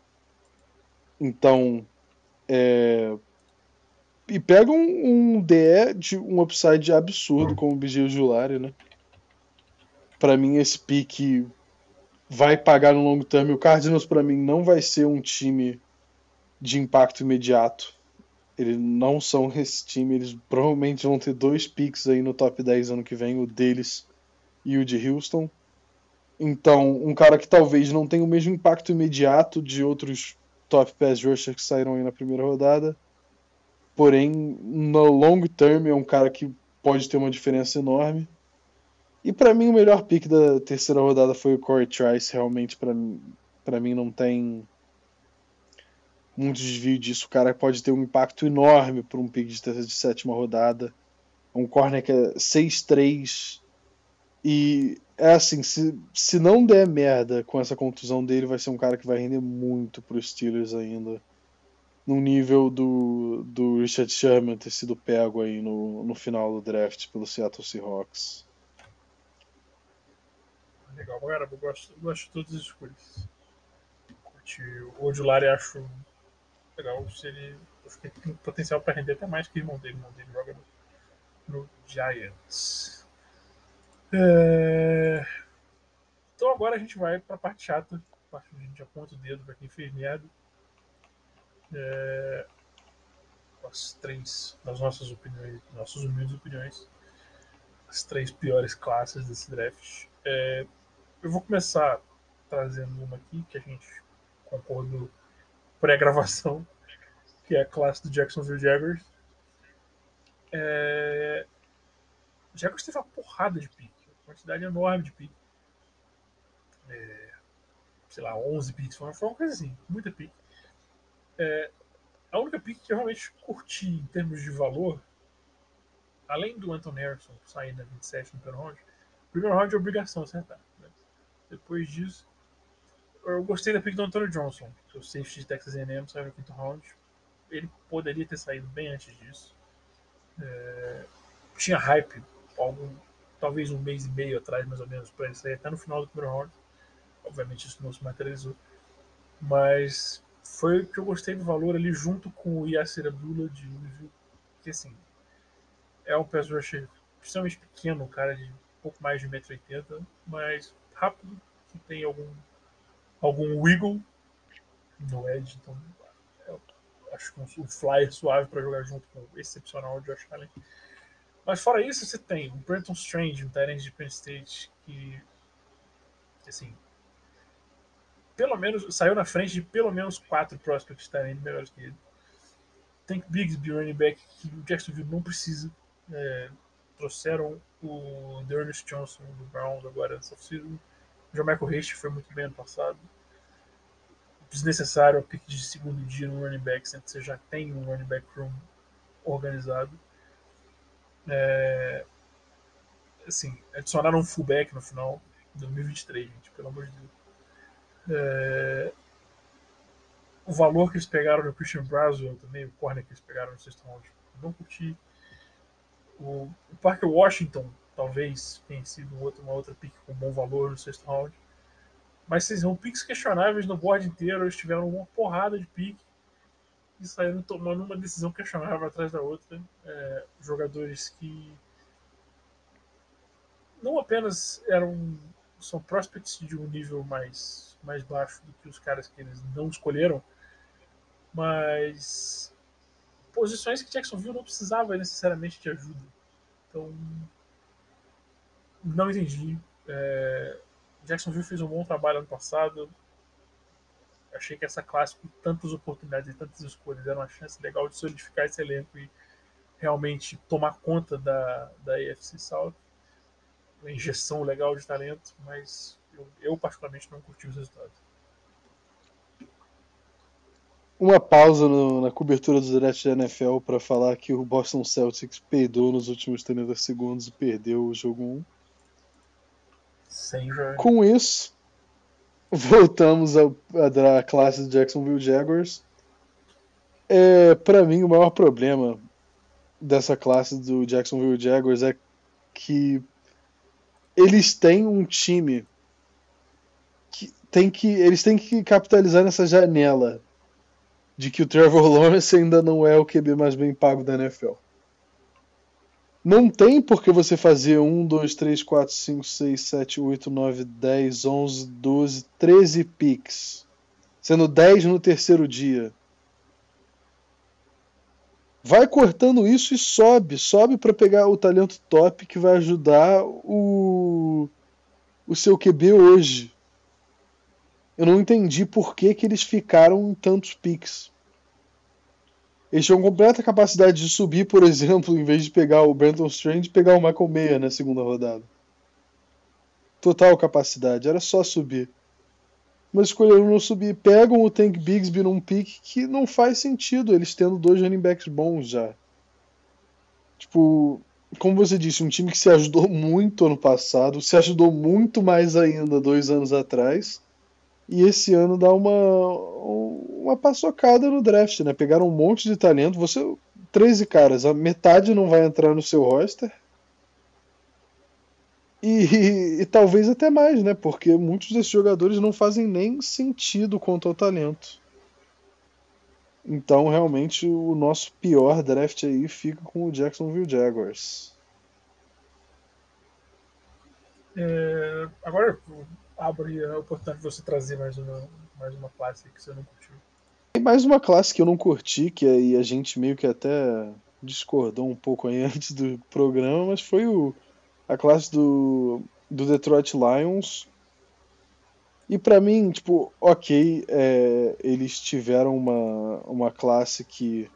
Então, é... e pega um, um DE de um upside absurdo como o BJ Julari, né? Para mim, esse pique vai pagar no longo termo. O Cardinals, para mim, não vai ser um time de impacto imediato. Eles não são esse time. Eles provavelmente vão ter dois picks aí no top 10 ano que vem, o deles e o de Houston. Então, um cara que talvez não tenha o mesmo impacto imediato de outros top pass rushers que saíram aí na primeira rodada. Porém, no long term é um cara que pode ter uma diferença enorme. E para mim o melhor pick da terceira rodada foi o Corey Trice, realmente para mim, para mim não tem muito desvio disso. O cara pode ter um impacto enorme para um pick de, de sétima rodada. Um corner que é 6-3 e é assim, se, se não der merda com essa contusão dele, vai ser um cara que vai render muito pro Steelers ainda. No nível do, do Richard Sherman ter sido pego aí no, no final do draft pelo Seattle Seahawks legal pra caramba. Eu gosto, eu gosto de todas as escolhas. O Odulari acho legal. Se ele, acho que tem potencial para render até mais que o irmão dele. O irmão dele joga no, no Giants. É... Então agora a gente vai para a parte chata. A parte onde a gente aponta o dedo para quem fez merda. É... As três, nas nossas opiniões, nossas humildes opiniões, as três piores classes desse draft. É, eu vou começar trazendo uma aqui que a gente concordou pré-gravação, que é a classe do Jacksonville Jaguars. É... Jaguars teve uma porrada de pique, uma quantidade enorme de pique. É... Sei lá, 11 piques, foi uma coisa assim, muita pique. É... A única pique que eu realmente curti em termos de valor, além do Anton Harrison sair na 27 no primeiro round, o primeiro round é obrigação acertar. Depois disso, eu gostei da pick do Antônio Johnson, que o safety de Texas A&M saiu no quinto round. Ele poderia ter saído bem antes disso. É, tinha hype, algum, talvez um mês e meio atrás, mais ou menos, para ele sair até no final do primeiro round. Obviamente isso não se materializou. Mas foi o que eu gostei do valor ali, junto com o Yasser Abdullah de Louisville, que assim, é um pass rusher extremamente pequeno, cara de pouco mais de 1,80m, mas rápido, que tem algum, algum wiggle no edge. Então, acho que um, um flyer suave para jogar junto com o excepcional Josh Allen. Mas fora isso, você tem o Brenton Strange, um Tyrant de Penn State, que, assim, pelo menos, saiu na frente de pelo menos quatro prospects Tyrant melhores que ele. Tem Bigsby, running back, que o Jacksonville não precisa. É, trouxeram o Dearness Johnson do Browns agora nessa off-season. O Jamaico Haste foi muito bem ano passado. desnecessário a pick de segundo dia no running back, sendo que você já tem um running back room organizado. É, assim, adicionaram um fullback no final de 2023, gente, pelo amor de Deus. É, o valor que eles pegaram no Christian Braswell também, o corner que eles pegaram no sexto round, não curti. O, o Parker Washington talvez tenha sido outro, uma outra pick com bom valor no sexto round. Mas vocês vão picks questionáveis no board inteiro, eles tiveram uma porrada de pique e saíram tomando uma decisão questionável atrás da outra. É, jogadores que não apenas eram são prospects de um nível mais, mais baixo do que os caras que eles não escolheram, mas posições que Jacksonville não precisava necessariamente de ajuda. Então, não entendi. É, Jacksonville fez um bom trabalho ano passado. Achei que essa classe, com tantas oportunidades e tantas escolhas, era uma chance legal de solidificar esse elenco e realmente tomar conta da, da AFC South. Uma injeção legal de talento, mas eu, eu particularmente não curti os resultados. Uma pausa no, na cobertura do draft da NFL para falar que o Boston Celtics peidou nos últimos 30 segundos e perdeu o jogo 1. Sem Com isso, voltamos à classe do Jacksonville Jaguars. É, para mim, o maior problema dessa classe do Jacksonville Jaguars é que eles têm um time que tem que eles têm que capitalizar nessa janela de que o Trevor Lawrence ainda não é o QB mais bem pago da NFL. Não tem por que você fazer 1, 2, 3, 4, 5, 6, 7, 8, 9, 10, 11, 12, 13 picks. Sendo 10 no terceiro dia. Vai cortando isso e sobe. Sobe para pegar o talento top que vai ajudar o, o seu QB hoje. Eu não entendi por que, que eles ficaram em tantos picks. Eles tinham completa capacidade de subir, por exemplo, em vez de pegar o Brandon Strange, pegar o Michael Mayer na segunda rodada. Total capacidade, era só subir. Mas escolheram não subir. Pegam o Tank Bigsby num pick que não faz sentido, eles tendo dois running backs bons já. Tipo, como você disse, um time que se ajudou muito ano passado, se ajudou muito mais ainda dois anos atrás e esse ano dá uma, uma paçocada no draft, né? Pegaram um monte de talento. Você, 13 caras, a metade não vai entrar no seu roster. E, e, e, talvez até mais, né? Porque muitos desses jogadores não fazem nem sentido quanto ao talento. Então, realmente, o nosso pior draft aí fica com o Jacksonville Jaguars. É, agora, abre a oportunidade de você trazer mais uma, mais uma classe que você não curtiu. Tem mais uma classe que eu não curti, que aí a gente meio que até discordou um pouco aí antes do programa, mas foi o, a classe do, do Detroit Lions. E para mim, tipo, ok, é, eles tiveram uma, uma classe que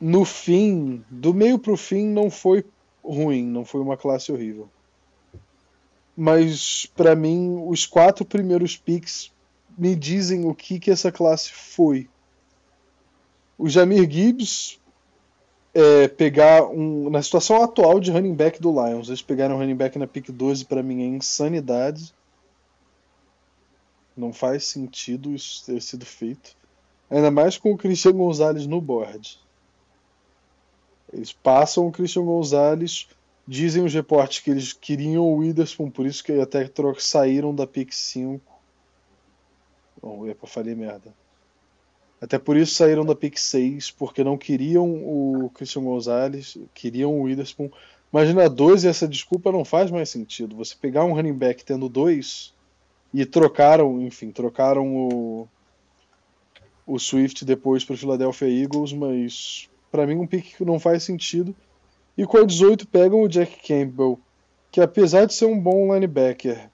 no fim, do meio pro fim, não foi ruim, não foi uma classe horrível mas para mim os quatro primeiros picks me dizem o que, que essa classe foi. O Jamir Gibbs é, pegar um. Na situação atual de running back do Lions, eles pegaram running back na pick 12 para mim é insanidade. Não faz sentido isso ter sido feito. Ainda mais com o Christian Gonzalez no board. Eles passam o Christian Gonzalez Dizem os reportes que eles queriam o Witherspoon, por isso que até saíram da pick 5. Oh, epa, falei merda. Até por isso saíram da pick 6, porque não queriam o Christian Gonzalez, queriam o Witherspoon. Imagina 12 essa desculpa não faz mais sentido. Você pegar um running back tendo dois e trocaram, enfim, trocaram o, o Swift depois para o Philadelphia Eagles, mas para mim um pick que não faz sentido. E com a 18 pegam o Jack Campbell, que apesar de ser um bom linebacker,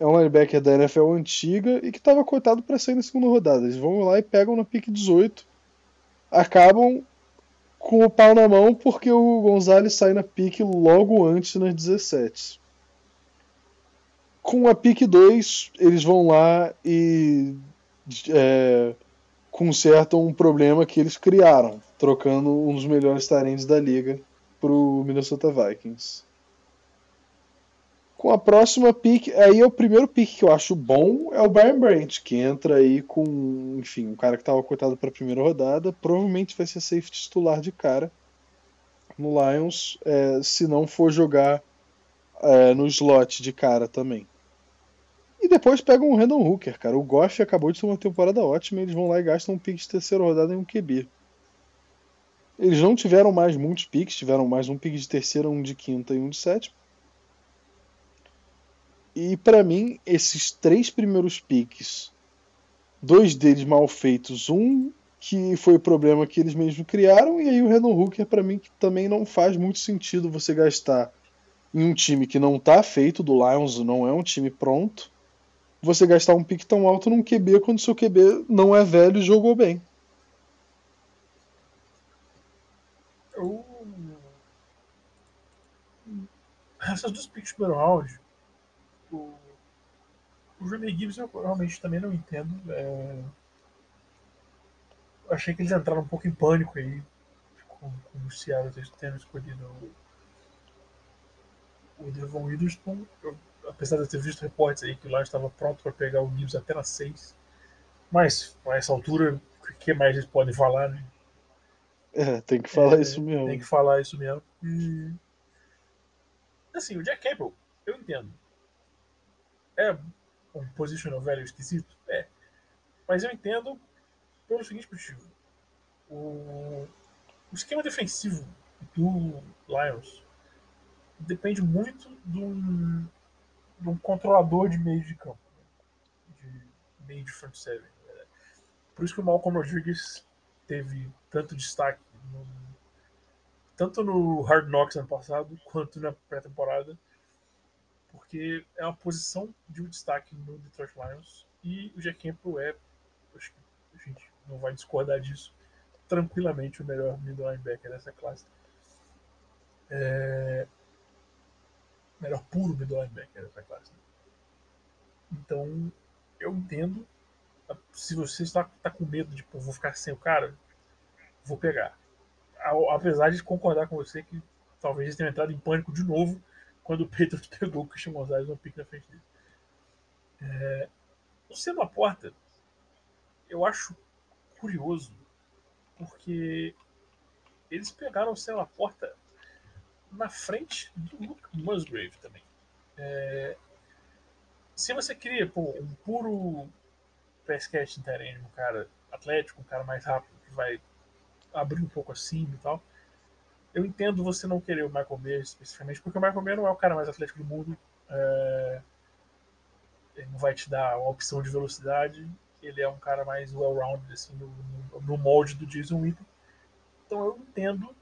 é um linebacker da NFL antiga e que estava cotado para sair na segunda rodada. Eles vão lá e pegam na pick 18, acabam com o pau na mão porque o Gonzalez sai na pick logo antes nas 17. Com a pick 2, eles vão lá e é, consertam um problema que eles criaram, trocando um dos melhores talentos da liga pro Minnesota Vikings. Com a próxima pick, aí é o primeiro pick que eu acho bom, é o Brian Brandt, que entra aí com, enfim, um cara que estava cotado para a primeira rodada, provavelmente vai ser safety titular de cara no Lions, é, se não for jogar é, no slot de cara também. E depois pegam o Randall Hooker, cara. O Goff acabou de ter uma temporada ótima, eles vão lá e gastam um pick de terceira rodada em um QB. Eles não tiveram mais muitos picks, tiveram mais um pick de terceira, um de quinta e um de sétima. E para mim, esses três primeiros picks, dois deles mal feitos, um que foi o problema que eles mesmos criaram, e aí o Renan Hooker, para mim, que também não faz muito sentido você gastar em um time que não tá feito, do Lions não é um time pronto, você gastar um pique tão alto num QB quando seu QB não é velho e jogou bem. Eu... Essas duas picks primeiro round, o, o Johnny Gibbs eu realmente também não entendo. É... Achei que eles entraram um pouco em pânico aí com, com o Seattle tendo escolhido o, o Devon Witherspoon. Eu, apesar de eu ter visto reportes aí que lá estava pronto para pegar o Gibbs até na 6. Mas, a essa altura, o que mais eles podem falar, né? É, tem que falar é, isso mesmo. Tem que falar isso mesmo. E... Assim, o Jack Campbell, eu entendo. É um positional velho esquisito? É. Mas eu entendo pelo seguinte motivo. O, o esquema defensivo do Lions depende muito do de um controlador de meio de campo, de meio de front seven. Por isso que o Malcolm Rodrigues teve tanto destaque, no, tanto no Hard Knocks ano passado, quanto na pré-temporada, porque é uma posição de um destaque no Detroit Lions e o Jack Campbell é, acho que a gente não vai discordar disso, tranquilamente o melhor middle linebacker dessa classe. É, melhor puro middle linebacker dessa classe. Então, eu entendo. Se você está, está com medo de, pô, vou ficar sem o cara, vou pegar. Apesar de concordar com você que talvez eles tenham entrado em pânico de novo quando o Patriots pegou o Christian Gonzalez no pique na frente dele. É, o a Porta, eu acho curioso, porque eles pegaram o Sendo a Porta na frente do Luke Musgrave também. É, se você queria pô, um puro pass catch um cara atlético, um cara mais rápido, que vai abrir um pouco acima e tal, eu entendo você não querer o Michael Mayer especificamente, porque o Michael Mayer não é o cara mais atlético do mundo. É, ele não vai te dar uma opção de velocidade. Ele é um cara mais well-rounded assim, no, no, molde do Jason Witten. Então eu entendo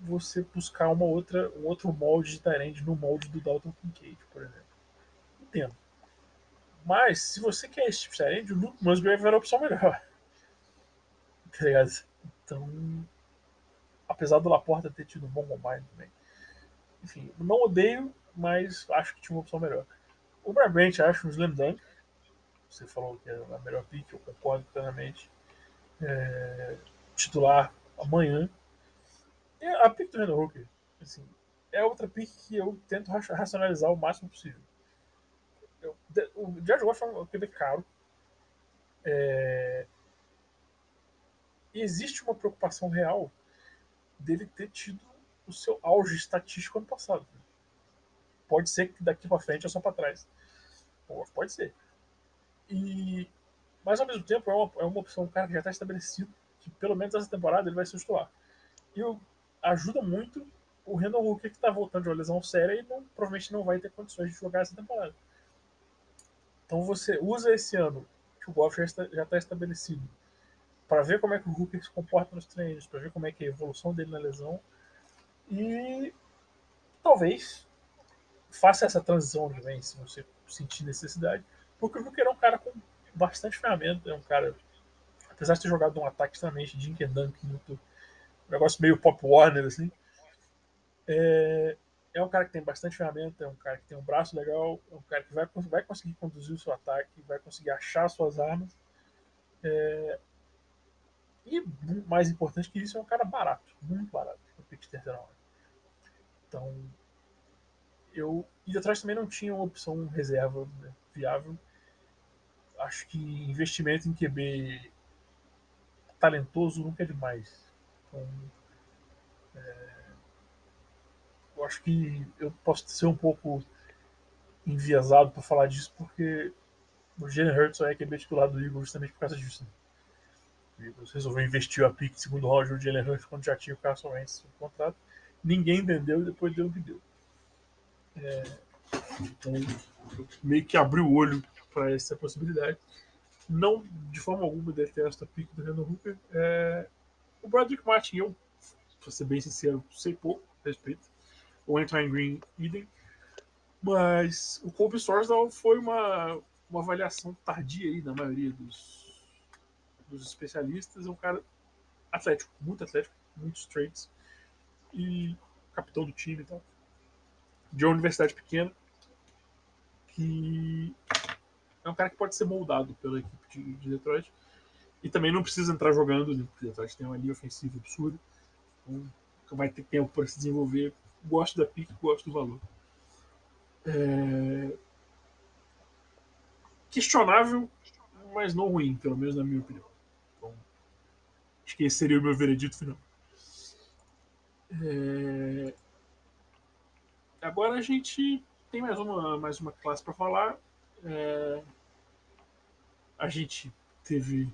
você buscar uma outra, um outro molde de Tyrande no molde do Dalton Kincaid, por exemplo. Entendo. Mas, se você quer esse tipo de Tyrande, o Luke Musgrave era a opção melhor. Tá ligado? Então, apesar do Laporta ter tido um bom combine também. Enfim, não odeio, mas acho que tinha uma opção melhor. O Brabant acho um slam dunk. Você falou que é a melhor pick, eu concordo plenamente. É, titular amanhã. E a pick do Randall Hooker, assim, é outra pick que eu tento racionalizar o máximo possível. Eu, o George Goff é um QB caro. É, existe uma preocupação real dele ter tido o seu auge estatístico ano passado. Pode ser que daqui para frente é só para trás. Pode ser. E, mas ao mesmo tempo é uma, é uma opção, um cara que já está estabelecido, que pelo menos essa temporada ele vai se titular. E ajuda muito o Randall Hooker que está voltando de uma lesão séria e não, provavelmente não vai ter condições de jogar essa temporada. Então você usa esse ano que o Goff já está, já está estabelecido para ver como é que o Hooker se comporta nos treinos, para ver como é que é a evolução dele na lesão e talvez faça essa transição que vem, se você sentir necessidade, porque o Hooker é um cara com bastante ferramenta, é um cara, apesar de ter jogado um ataque extremamente and dunk muito um negócio meio Pop Warner, assim. É, é um cara que tem bastante ferramenta, é um cara que tem um braço legal, é um cara que vai, vai conseguir conduzir o seu ataque, vai conseguir achar suas armas. É... E mais importante que isso, é um cara barato, muito barato, o pick de terceira hora. Então, eu. E atrás também não tinha uma opção reserva né, viável. Acho que investimento em QB talentoso nunca é demais. Então, é, eu acho que eu posso ser um pouco enviesado para falar disso, porque o Jalen Hurts só é QB titular do Eagles justamente por causa disso. Resolveu investir a pick de segundo no Jalen Hurts quando já tinha o Carson Wentz no contrato. Ninguém entendeu e depois deu o que deu. É, então, meio que abriu o olho para essa possibilidade. Não, de forma alguma, detesto a pick do Renan Hooker. É, o Broderick Martin, eu, para ser bem sincero, sei pouco a respeito. O Antoine Green, idem. Mas o Colby Sorsdal foi uma, uma avaliação tardia aí na maioria dos, dos especialistas. É um cara atlético, muito atlético, muitos traits. E capitão do time e tal de uma universidade pequena, que é um cara que pode ser moldado pela equipe de, de Detroit. E também não precisa entrar jogando, né? porque Detroit tem uma linha ofensiva absurda. Então vai ter tempo para se desenvolver. Gosto da pique, gosto do valor. É... Questionável, mas não ruim, pelo menos na minha opinião. Acho que esse seria o meu veredito final. É... Agora a gente tem mais uma, mais uma classe para falar. É... A gente teve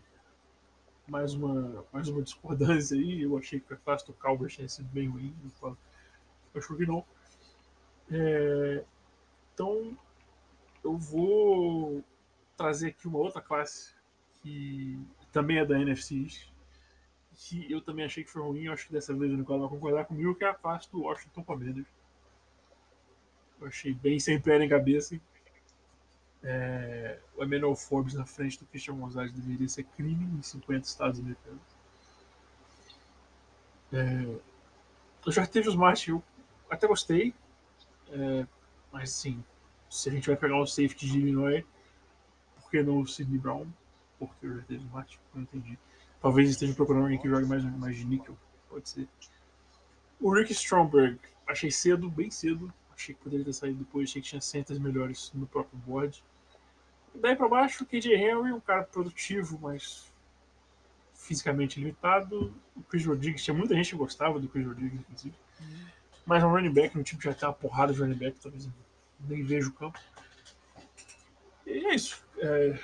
mais uma, mais uma discordância aí. Eu achei que a classe do Calvert tinha sido bem ruim. Acho que não. É... Então eu vou trazer aqui uma outra classe que também é da NFC que eu também achei que foi ruim. Eu acho que dessa vez o Nicolau vai concordar comigo, que é a classe do Washington Commanders. Eu achei bem sem pé nem cabeça. É, o Emmanuel Forbes na frente do Christian Gonzalez deveria ser crime em 50 estados americanos. É, teve os Martin, eu até gostei, é, mas sim, se a gente vai pegar o safety de Illinois, por que não o Sidney Brown? Porque eu já teve os Martin, não entendi. Talvez esteja procurando alguém que jogue mais, mais de níquel, pode ser. O Rick Stromberg, achei cedo, bem cedo, achei que poderia ter saído depois, achei que tinha centers melhores no próprio board. Daí para baixo, o KJ Henry, um cara produtivo, mas fisicamente limitado. O Chris Rodrigues, tinha muita gente que gostava do Chris Rodrigues, inclusive. Uhum. Mas um running back, no time já tem uma porrada de running back, talvez nem vejo o campo. E é isso. É,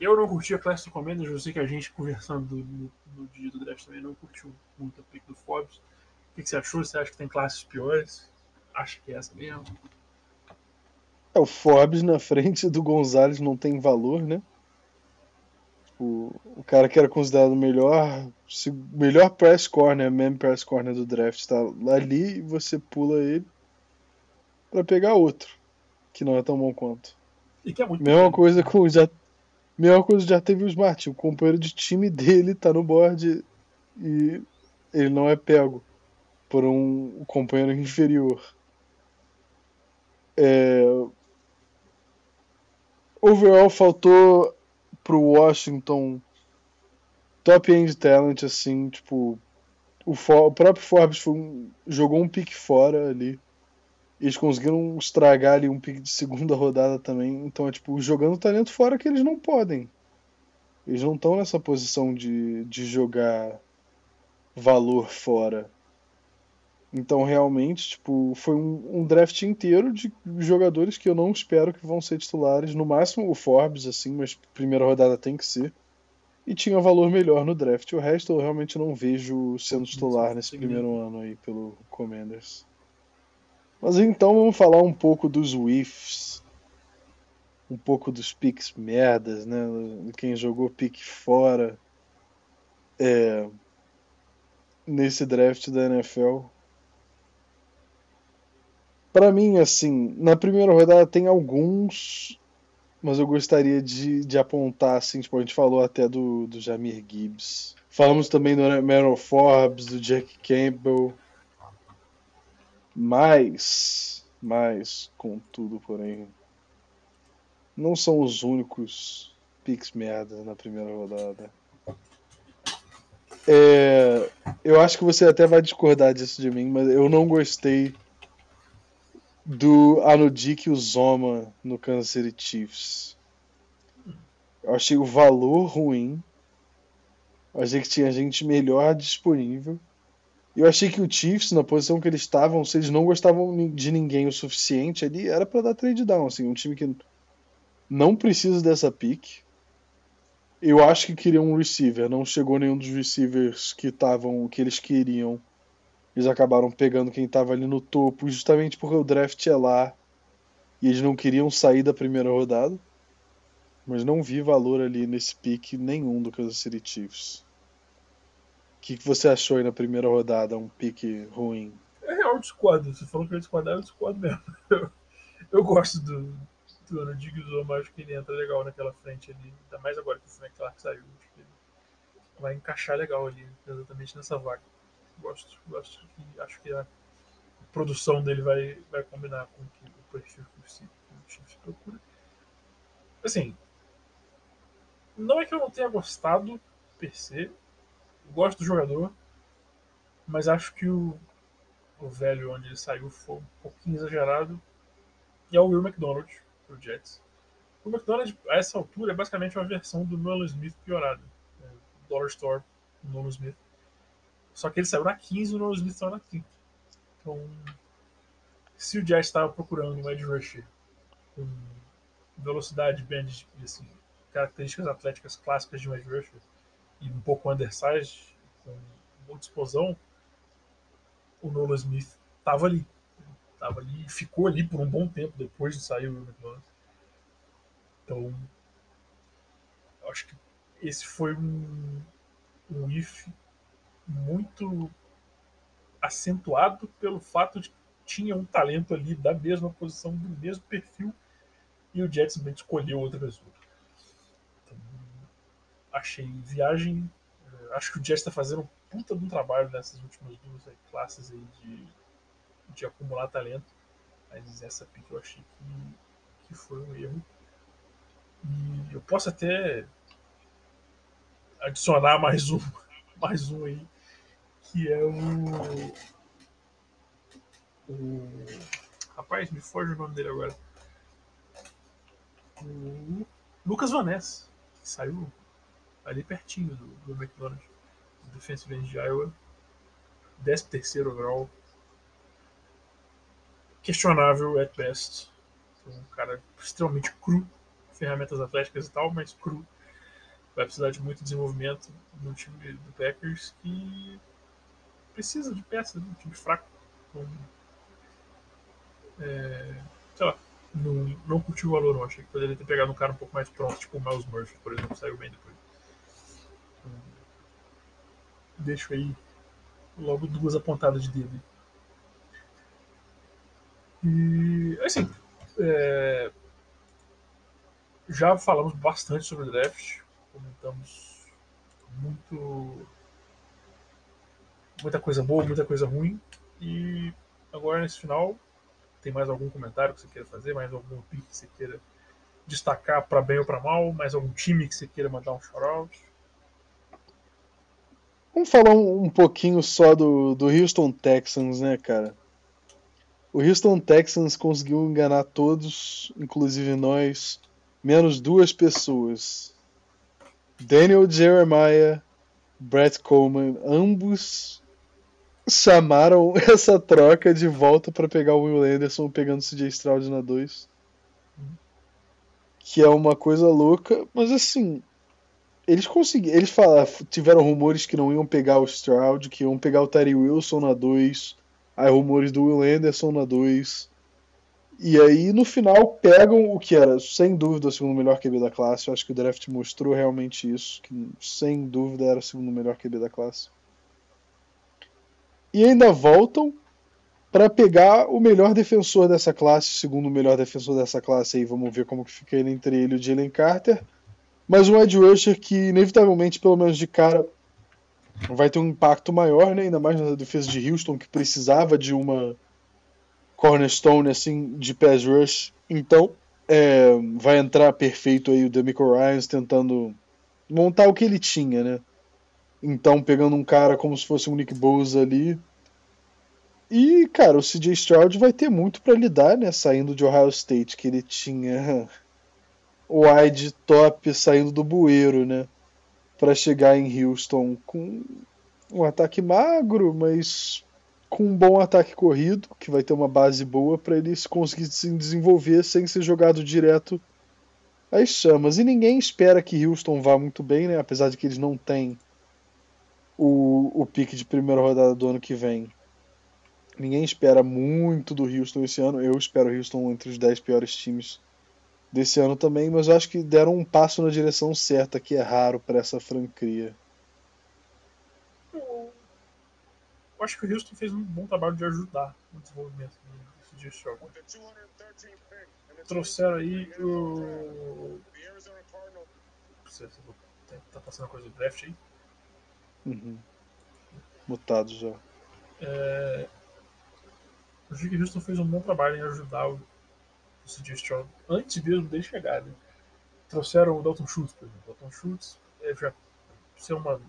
eu não curti a classe do Commanders, eu sei que a gente conversando no, no dia do draft também não curtiu muito a pick do Forbes. O que, que você achou? Você acha que tem classes piores? Acho que é essa mesmo. É, o Forbes na frente do Gonzalez não tem valor, né? O, o cara que era considerado o melhor, melhor press corner, mesmo press corner do draft, tá ali e você pula ele para pegar outro, que não é tão bom quanto. E que é muito mesma coisa com já coisa já teve o Smart, o companheiro de time dele tá no board e ele não é pego por um companheiro inferior. É... Overall, faltou pro Washington top end talent, assim, tipo. O, For... o próprio Forbes um... jogou um pique fora ali. Eles conseguiram estragar ali um pique de segunda rodada também. Então é tipo, jogando talento fora que eles não podem. Eles não estão nessa posição de, de jogar valor fora. Então, realmente, tipo, foi um, um, draft inteiro de jogadores que eu não espero que vão ser titulares. No máximo o Forbes, assim, mas primeira rodada tem que ser. E tinha valor melhor no draft. O resto eu realmente não vejo sendo titular nesse primeiro ano aí pelo Commanders. Mas então vamos falar um pouco dos whiffs. Um pouco dos picks merdas, né? Quem jogou pique fora. É, nesse draft da NFL para mim, assim, na primeira rodada tem alguns, mas eu gostaria de, de apontar, assim, tipo, a gente falou até do, do Jamir Gibbs. Falamos também do Meryl Forbes, do Jack Campbell. Mas, mas, contudo, porém, não são os únicos picks merda na primeira rodada. É, eu acho que você até vai discordar disso de mim, mas eu não gostei do Anudik Zoma no Kansas City Chiefs. Eu achei o valor ruim. Eu achei que tinha gente melhor disponível. Eu achei que o Chiefs, na posição que eles estavam, se eles não gostavam de ninguém o suficiente ali, era para dar trade down. Assim, um time que não precisa dessa pick. Eu acho que queria um receiver. Não chegou nenhum dos receivers que estavam que eles queriam. Eles acabaram pegando quem estava ali no topo, justamente porque o draft é lá e eles não queriam sair da primeira rodada. Mas não vi valor ali nesse pick nenhum do Kansas City Chiefs. O que, que você achou aí na primeira rodada? Um pique ruim? É real discordo. Você falou que eu discordar, eu discordo mesmo. Eu, eu gosto do, do Ano Diggs, acho que ele entra legal naquela frente ali. Ainda mais agora que o Frank Clark saiu. Acho que ele vai encaixar legal ali, exatamente nessa vaga. Gosto, gosto. Acho que a produção dele vai, vai combinar com o perfil que o Chiefs procura. Assim, não é que eu não tenha gostado per se, gosto do jogador, mas acho que o, o velho onde ele saiu foi um pouquinho exagerado. E é o Will McDonald pro Jets. O McDonald, a essa altura, é basicamente uma versão do Nolan Smith piorado. Né? Dollar Store, Nolan Smith. Só que ele saiu na 15 e o Nolan Smith saiu na 30. Então, se o Jets estava procurando um edge rusher com velocidade, bend, assim, características atléticas clássicas de um edge rusher, e um pouco undersized, com muita explosão, o Nolan Smith estava ali. Estava ali e ficou ali por um bom tempo depois de sair o McDonald's. Então, acho que esse foi um, um if muito acentuado pelo fato de que tinha um talento ali da mesma posição, do mesmo perfil, e o Jets escolheu outra pessoa achei viagem. Eh, acho que o Jazz está fazendo um puta de um trabalho nessas últimas duas aí, classes aí de, de acumular talento. Mas essa pick eu achei que, que foi um erro. E eu posso até adicionar mais um, mais um aí, que é o. O. Rapaz, me foge o nome dele agora. O Lucas Vanessa, que saiu ali pertinho do, do McDonald's, do Defensive End de Iowa. 13 terceiro overall. Questionável at best. Um cara extremamente cru, ferramentas atléticas e tal, mas cru. Vai precisar de muito desenvolvimento no time do Packers que precisa de peças, né? um time fraco. Então, é, sei lá, não, não o valor, não. Achei que poderia ter pegado um cara um pouco mais pronto, tipo o Miles Murphy, por exemplo, saiu bem depois deixo aí logo duas apontadas de dedo. E assim, é, já falamos bastante sobre o draft, comentamos muito muita coisa boa, muita coisa ruim. E agora nesse final, tem mais algum comentário que você queira fazer, mais algum pick que você queira destacar para bem ou para mal, mais algum time que você queira mandar um shout-out? Vamos falar um, um pouquinho só do, do Houston Texans, né, cara? O Houston Texans conseguiu enganar todos, inclusive nós, menos duas pessoas. Daniel Jeremiah, Brett Coleman, ambos chamaram essa troca de volta para pegar o Will Anderson pegando o CJ Stroud na 2. Que é uma coisa louca, mas assim, eles conseguiram. Eles falaram, tiveram rumores que não iam pegar o Stroud, que iam pegar o Terry Wilson na 2. Aí rumores do Will Anderson na 2. E aí no final pegam o que era, sem dúvida, o segundo melhor QB da classe. Eu acho que o draft mostrou realmente isso. Que sem dúvida era o segundo melhor QB da classe. E ainda voltam para pegar o melhor defensor dessa classe, o segundo melhor defensor dessa classe aí. Vamos ver como que fica ele entre ele e o Jalen Carter mas um edge rusher que, inevitavelmente, pelo menos de cara, vai ter um impacto maior, né? ainda mais na defesa de Houston, que precisava de uma cornerstone assim de pass rush. Então, é, vai entrar perfeito aí o Demico Ryans tentando montar o que ele tinha, né? Então, pegando um cara como se fosse um Nick Bosa ali. E, cara, o CJ Stroud vai ter muito para lidar, né? Saindo de Ohio State, que ele tinha wide top saindo do bueiro, né? Para chegar em Houston com um ataque magro, mas com um bom ataque corrido, que vai ter uma base boa para ele conseguir se desenvolver sem ser jogado direto às chamas. E ninguém espera que Houston vá muito bem, né? Apesar de que eles não têm o, o pique de primeira rodada do ano que vem. Ninguém espera muito do Houston esse ano. Eu espero Houston entre os 10 piores times desse ano também, mas eu acho que deram um passo na direção certa, que é raro para essa franquia. Eu acho que o Houston fez um bom trabalho de ajudar no desenvolvimento desse jogo. Trouxeram aí o. Tá passando coisa do draft aí? Uhum. Mutado já. É... O Houston fez um bom trabalho em ajudar o CJ Stroud antes mesmo dele chegar. Né? Trouxeram o Dalton Schultz, por exemplo. Dalton Schultz é já ser uma,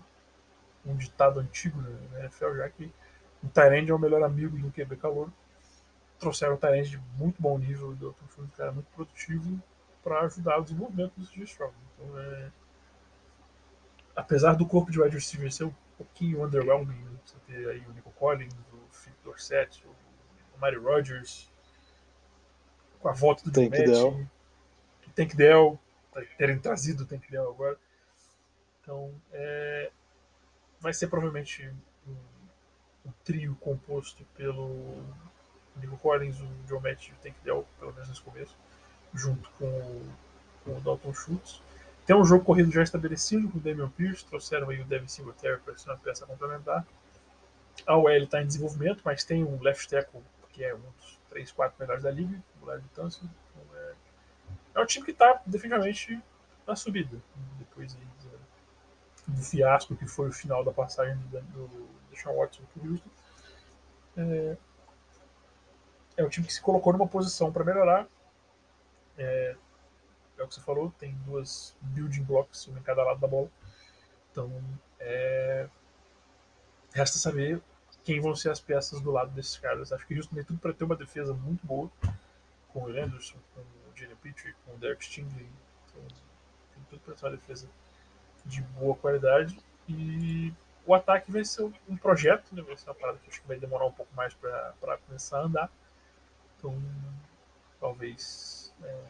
um ditado antigo né, na NFL, já que o Tyrande é o melhor amigo do QB calor. Trouxeram o Tyrande de muito bom nível, o Dalton Schultz, cara muito produtivo, para ajudar o desenvolvimento do CJ Stroud. Então, é... apesar do corpo de wide receiver ser um pouquinho underwhelming, né? você ter aí o Nico Collins, o Philip Dorsett, o Mari Rogers, com a volta do Tank Dell. Tank Dell, terem trazido o Tank Dell agora. Então, é, vai ser provavelmente um, um, trio composto pelo Nico Collins, o John Matt e o Tank Dell, pelo menos nesse começo, junto com o, com o Dalton Schultz. Tem um jogo corrido já estabelecido com o Damian Pierce, trouxeram aí o Devin Singletary para ser uma peça complementar. A OL está em desenvolvimento, mas tem um left tackle que é um dos 3, 4 melhores da liga, o Larry Tunsil. Então, é, é um time que está definitivamente na subida, depois aí, do, do, fiasco que foi o final da passagem do, do, do Sean Watson para o Houston. É, é um time que se colocou numa posição para melhorar. É, é, o que você falou, tem duas building blocks, uma em cada lado da bola. Então, é, resta saber quem vão ser as peças do lado desses caras. Acho que o Houston tem tudo para ter uma defesa muito boa, com o Anderson, com o Jenny Petrie, com o Derek Stingley. Então, tem tudo para ter uma defesa de boa qualidade. E o ataque vai ser um projeto, né? vai ser uma parada que acho que vai demorar um pouco mais para começar a andar. Então, talvez é,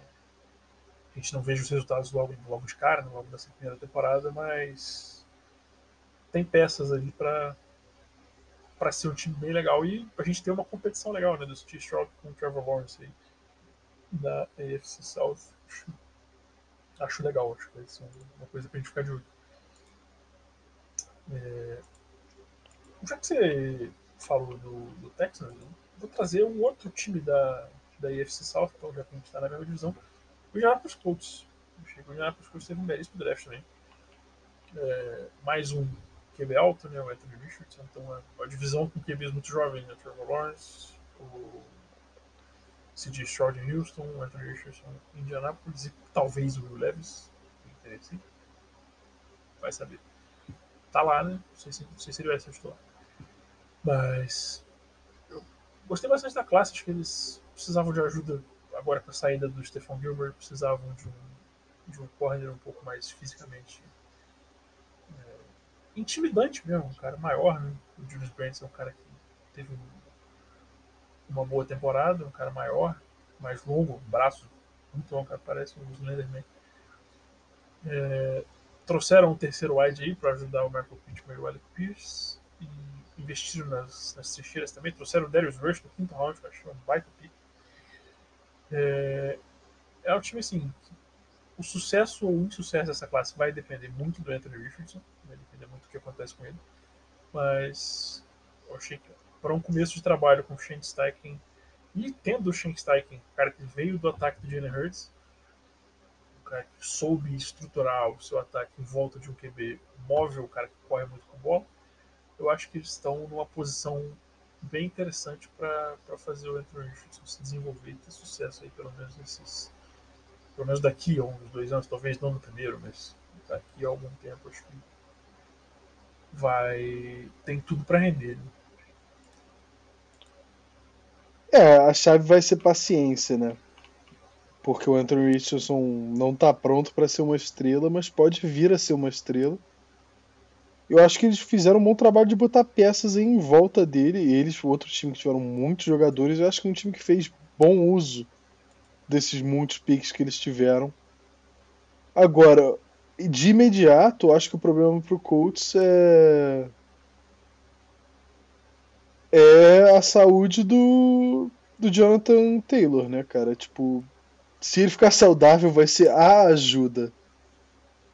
a gente não veja os resultados logo, logo de cara, logo dessa primeira temporada, mas tem peças ali para para ser um time bem legal e a gente ter uma competição legal, né? Do Steve Stroud com o Trevor Lawrence aí, da AFC South. Acho, acho legal, acho que vai ser uma coisa pra gente ficar de olho. É... Já que você falou do, do vou trazer um outro time da, da AFC South, então já que a gente está na mesma divisão, o Indianapolis Colts. O Indianapolis Colts teve um belíssimo draft também. É, mais um QB alto, né, o Anthony Richardson, então é uma divisão com QBs muito jovens, né, Trevor Lawrence, o C.J. Stroud em Houston, o Anthony Richardson em Indianapolis e talvez o Levis, interesse, vai saber. Tá lá, né, não sei se, não sei se ele vai ser titular. Mas eu gostei bastante da classe, acho que eles precisavam de ajuda agora com a saída do Stephon Gilbert, precisavam de um, de um corner um pouco mais fisicamente intimidante mesmo, um cara maior, né? O Julius Brands é um cara que teve uma boa temporada, um cara maior, mais longo, braço muito longo, cara, parece um Slenderman. É, trouxeram um terceiro wide aí para ajudar o Michael Pittman e o Alec Pierce e investiram nas, nas trincheiras também. Trouxeram o Darius Rush no quinto round, que eu um baita pick. É, é um time assim, o sucesso ou o insucesso dessa classe vai depender muito do Anthony Richardson vai muito do que acontece com ele. Mas eu achei que para um começo de trabalho com o Shane Steichen e tendo o Shane Steichen, cara que veio do ataque do Jalen Hurts, o cara que soube estruturar o seu ataque em volta de um QB móvel, o cara que corre muito com bola, eu acho que eles estão numa posição bem interessante para fazer o Anthony Richardson se desenvolver e ter sucesso aí, pelo menos nesses. Pelo menos daqui a uns dois anos, talvez não no primeiro, mas daqui a algum tempo acho que vai. tem tudo para render. Né? É, a chave vai ser paciência, né? Porque o Anthony Richardson não tá pronto para ser uma estrela, mas pode vir a ser uma estrela. Eu acho que eles fizeram um bom trabalho de botar peças em volta dele. Eles, outro time que tiveram muitos jogadores, eu acho que é um time que fez bom uso desses muitos picks que eles tiveram. Agora, de imediato, acho que o problema pro Colts é é a saúde do do Jonathan Taylor, né, cara? Tipo, se ele ficar saudável, vai ser a ajuda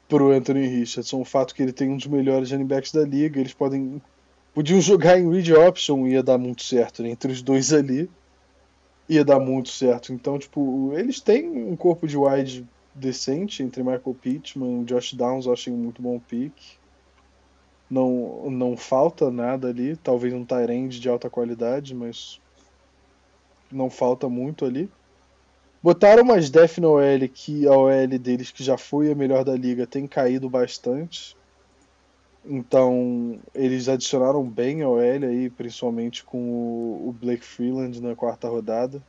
pro Anthony Richardson. O fato que ele tem um dos melhores running backs da liga, eles podem podiam jogar em read option ia dar muito certo, né? entre os dois ali ia dar muito certo. Então, tipo, eles têm um corpo de wide decente entre Michael Pittman, Josh Downs, eu achei um muito bom pick. Não, não falta nada ali, talvez um Tyrande de alta qualidade, mas não falta muito ali. Botaram umas def na OL que a OL deles, que já foi a melhor da liga, tem caído bastante. Então, eles adicionaram bem a OL aí, principalmente com o, Blake Freeland na quarta rodada.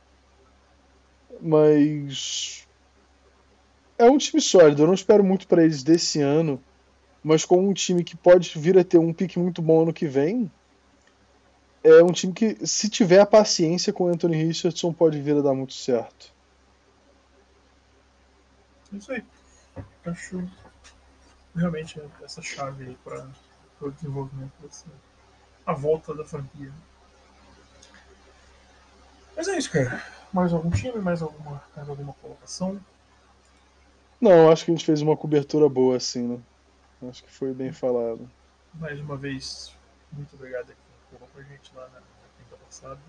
Mas é um time sólido. Eu não espero muito para eles desse ano, mas com um time que pode vir a ter um pique muito bom ano que vem, é um time que, se tiver a paciência com o Anthony Richardson, pode vir a dar muito certo. Isso aí. Acho realmente essa chave aí para o desenvolvimento dessa a volta da franquia. Mas é isso, cara. Mais algum time? Mais alguma, mais alguma colocação? Não, acho que a gente fez uma cobertura boa assim, né? Acho que foi bem falado. Mais uma vez, muito obrigado por a gente lá na, na quinta passada.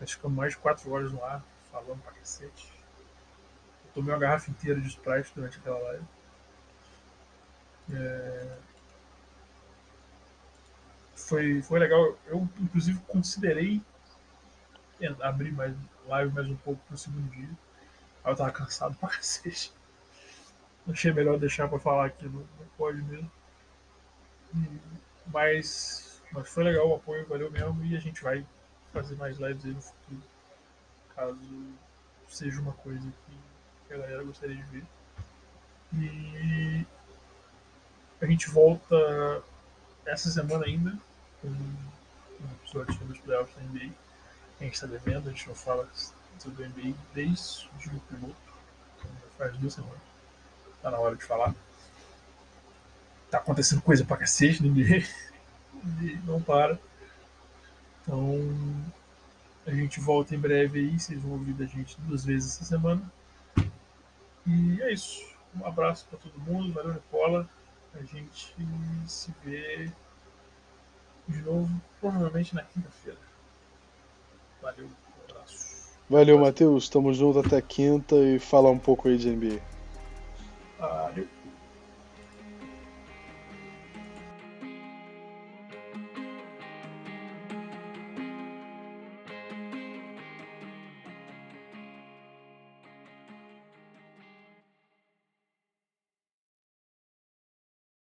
Nós ficamos mais de 4 horas no ar, falando pra cacete. Tomei uma garrafa inteira de Sprite durante aquela live. É... Foi, foi legal. Eu, inclusive, considerei abrir mais live mais um pouco pro segundo dia. Aí eu tava cansado pra cacete. Achei melhor deixar pra falar aqui no, no mesmo. Mas, mas foi legal o apoio, valeu mesmo. E a gente vai fazer mais lives aí no futuro. Caso seja uma coisa que a galera gostaria de ver. E a gente volta essa semana ainda com um episódio sobre os playoffs da NBA. A gente está devendo, a gente não fala sobre a NBA desde o piloto, então faz duas semanas. Tá na hora de falar. Tá acontecendo coisa pra cacete no NBA. Não para. Então a gente volta em breve aí. Vocês vão ouvir da gente duas vezes essa semana. E é isso. Um abraço para todo mundo. Valeu, Nicola. A gente se vê de novo, provavelmente na quinta-feira. Valeu, um abraço. Valeu, Matheus. Tamo junto até quinta e falar um pouco aí de NBA. Valeu.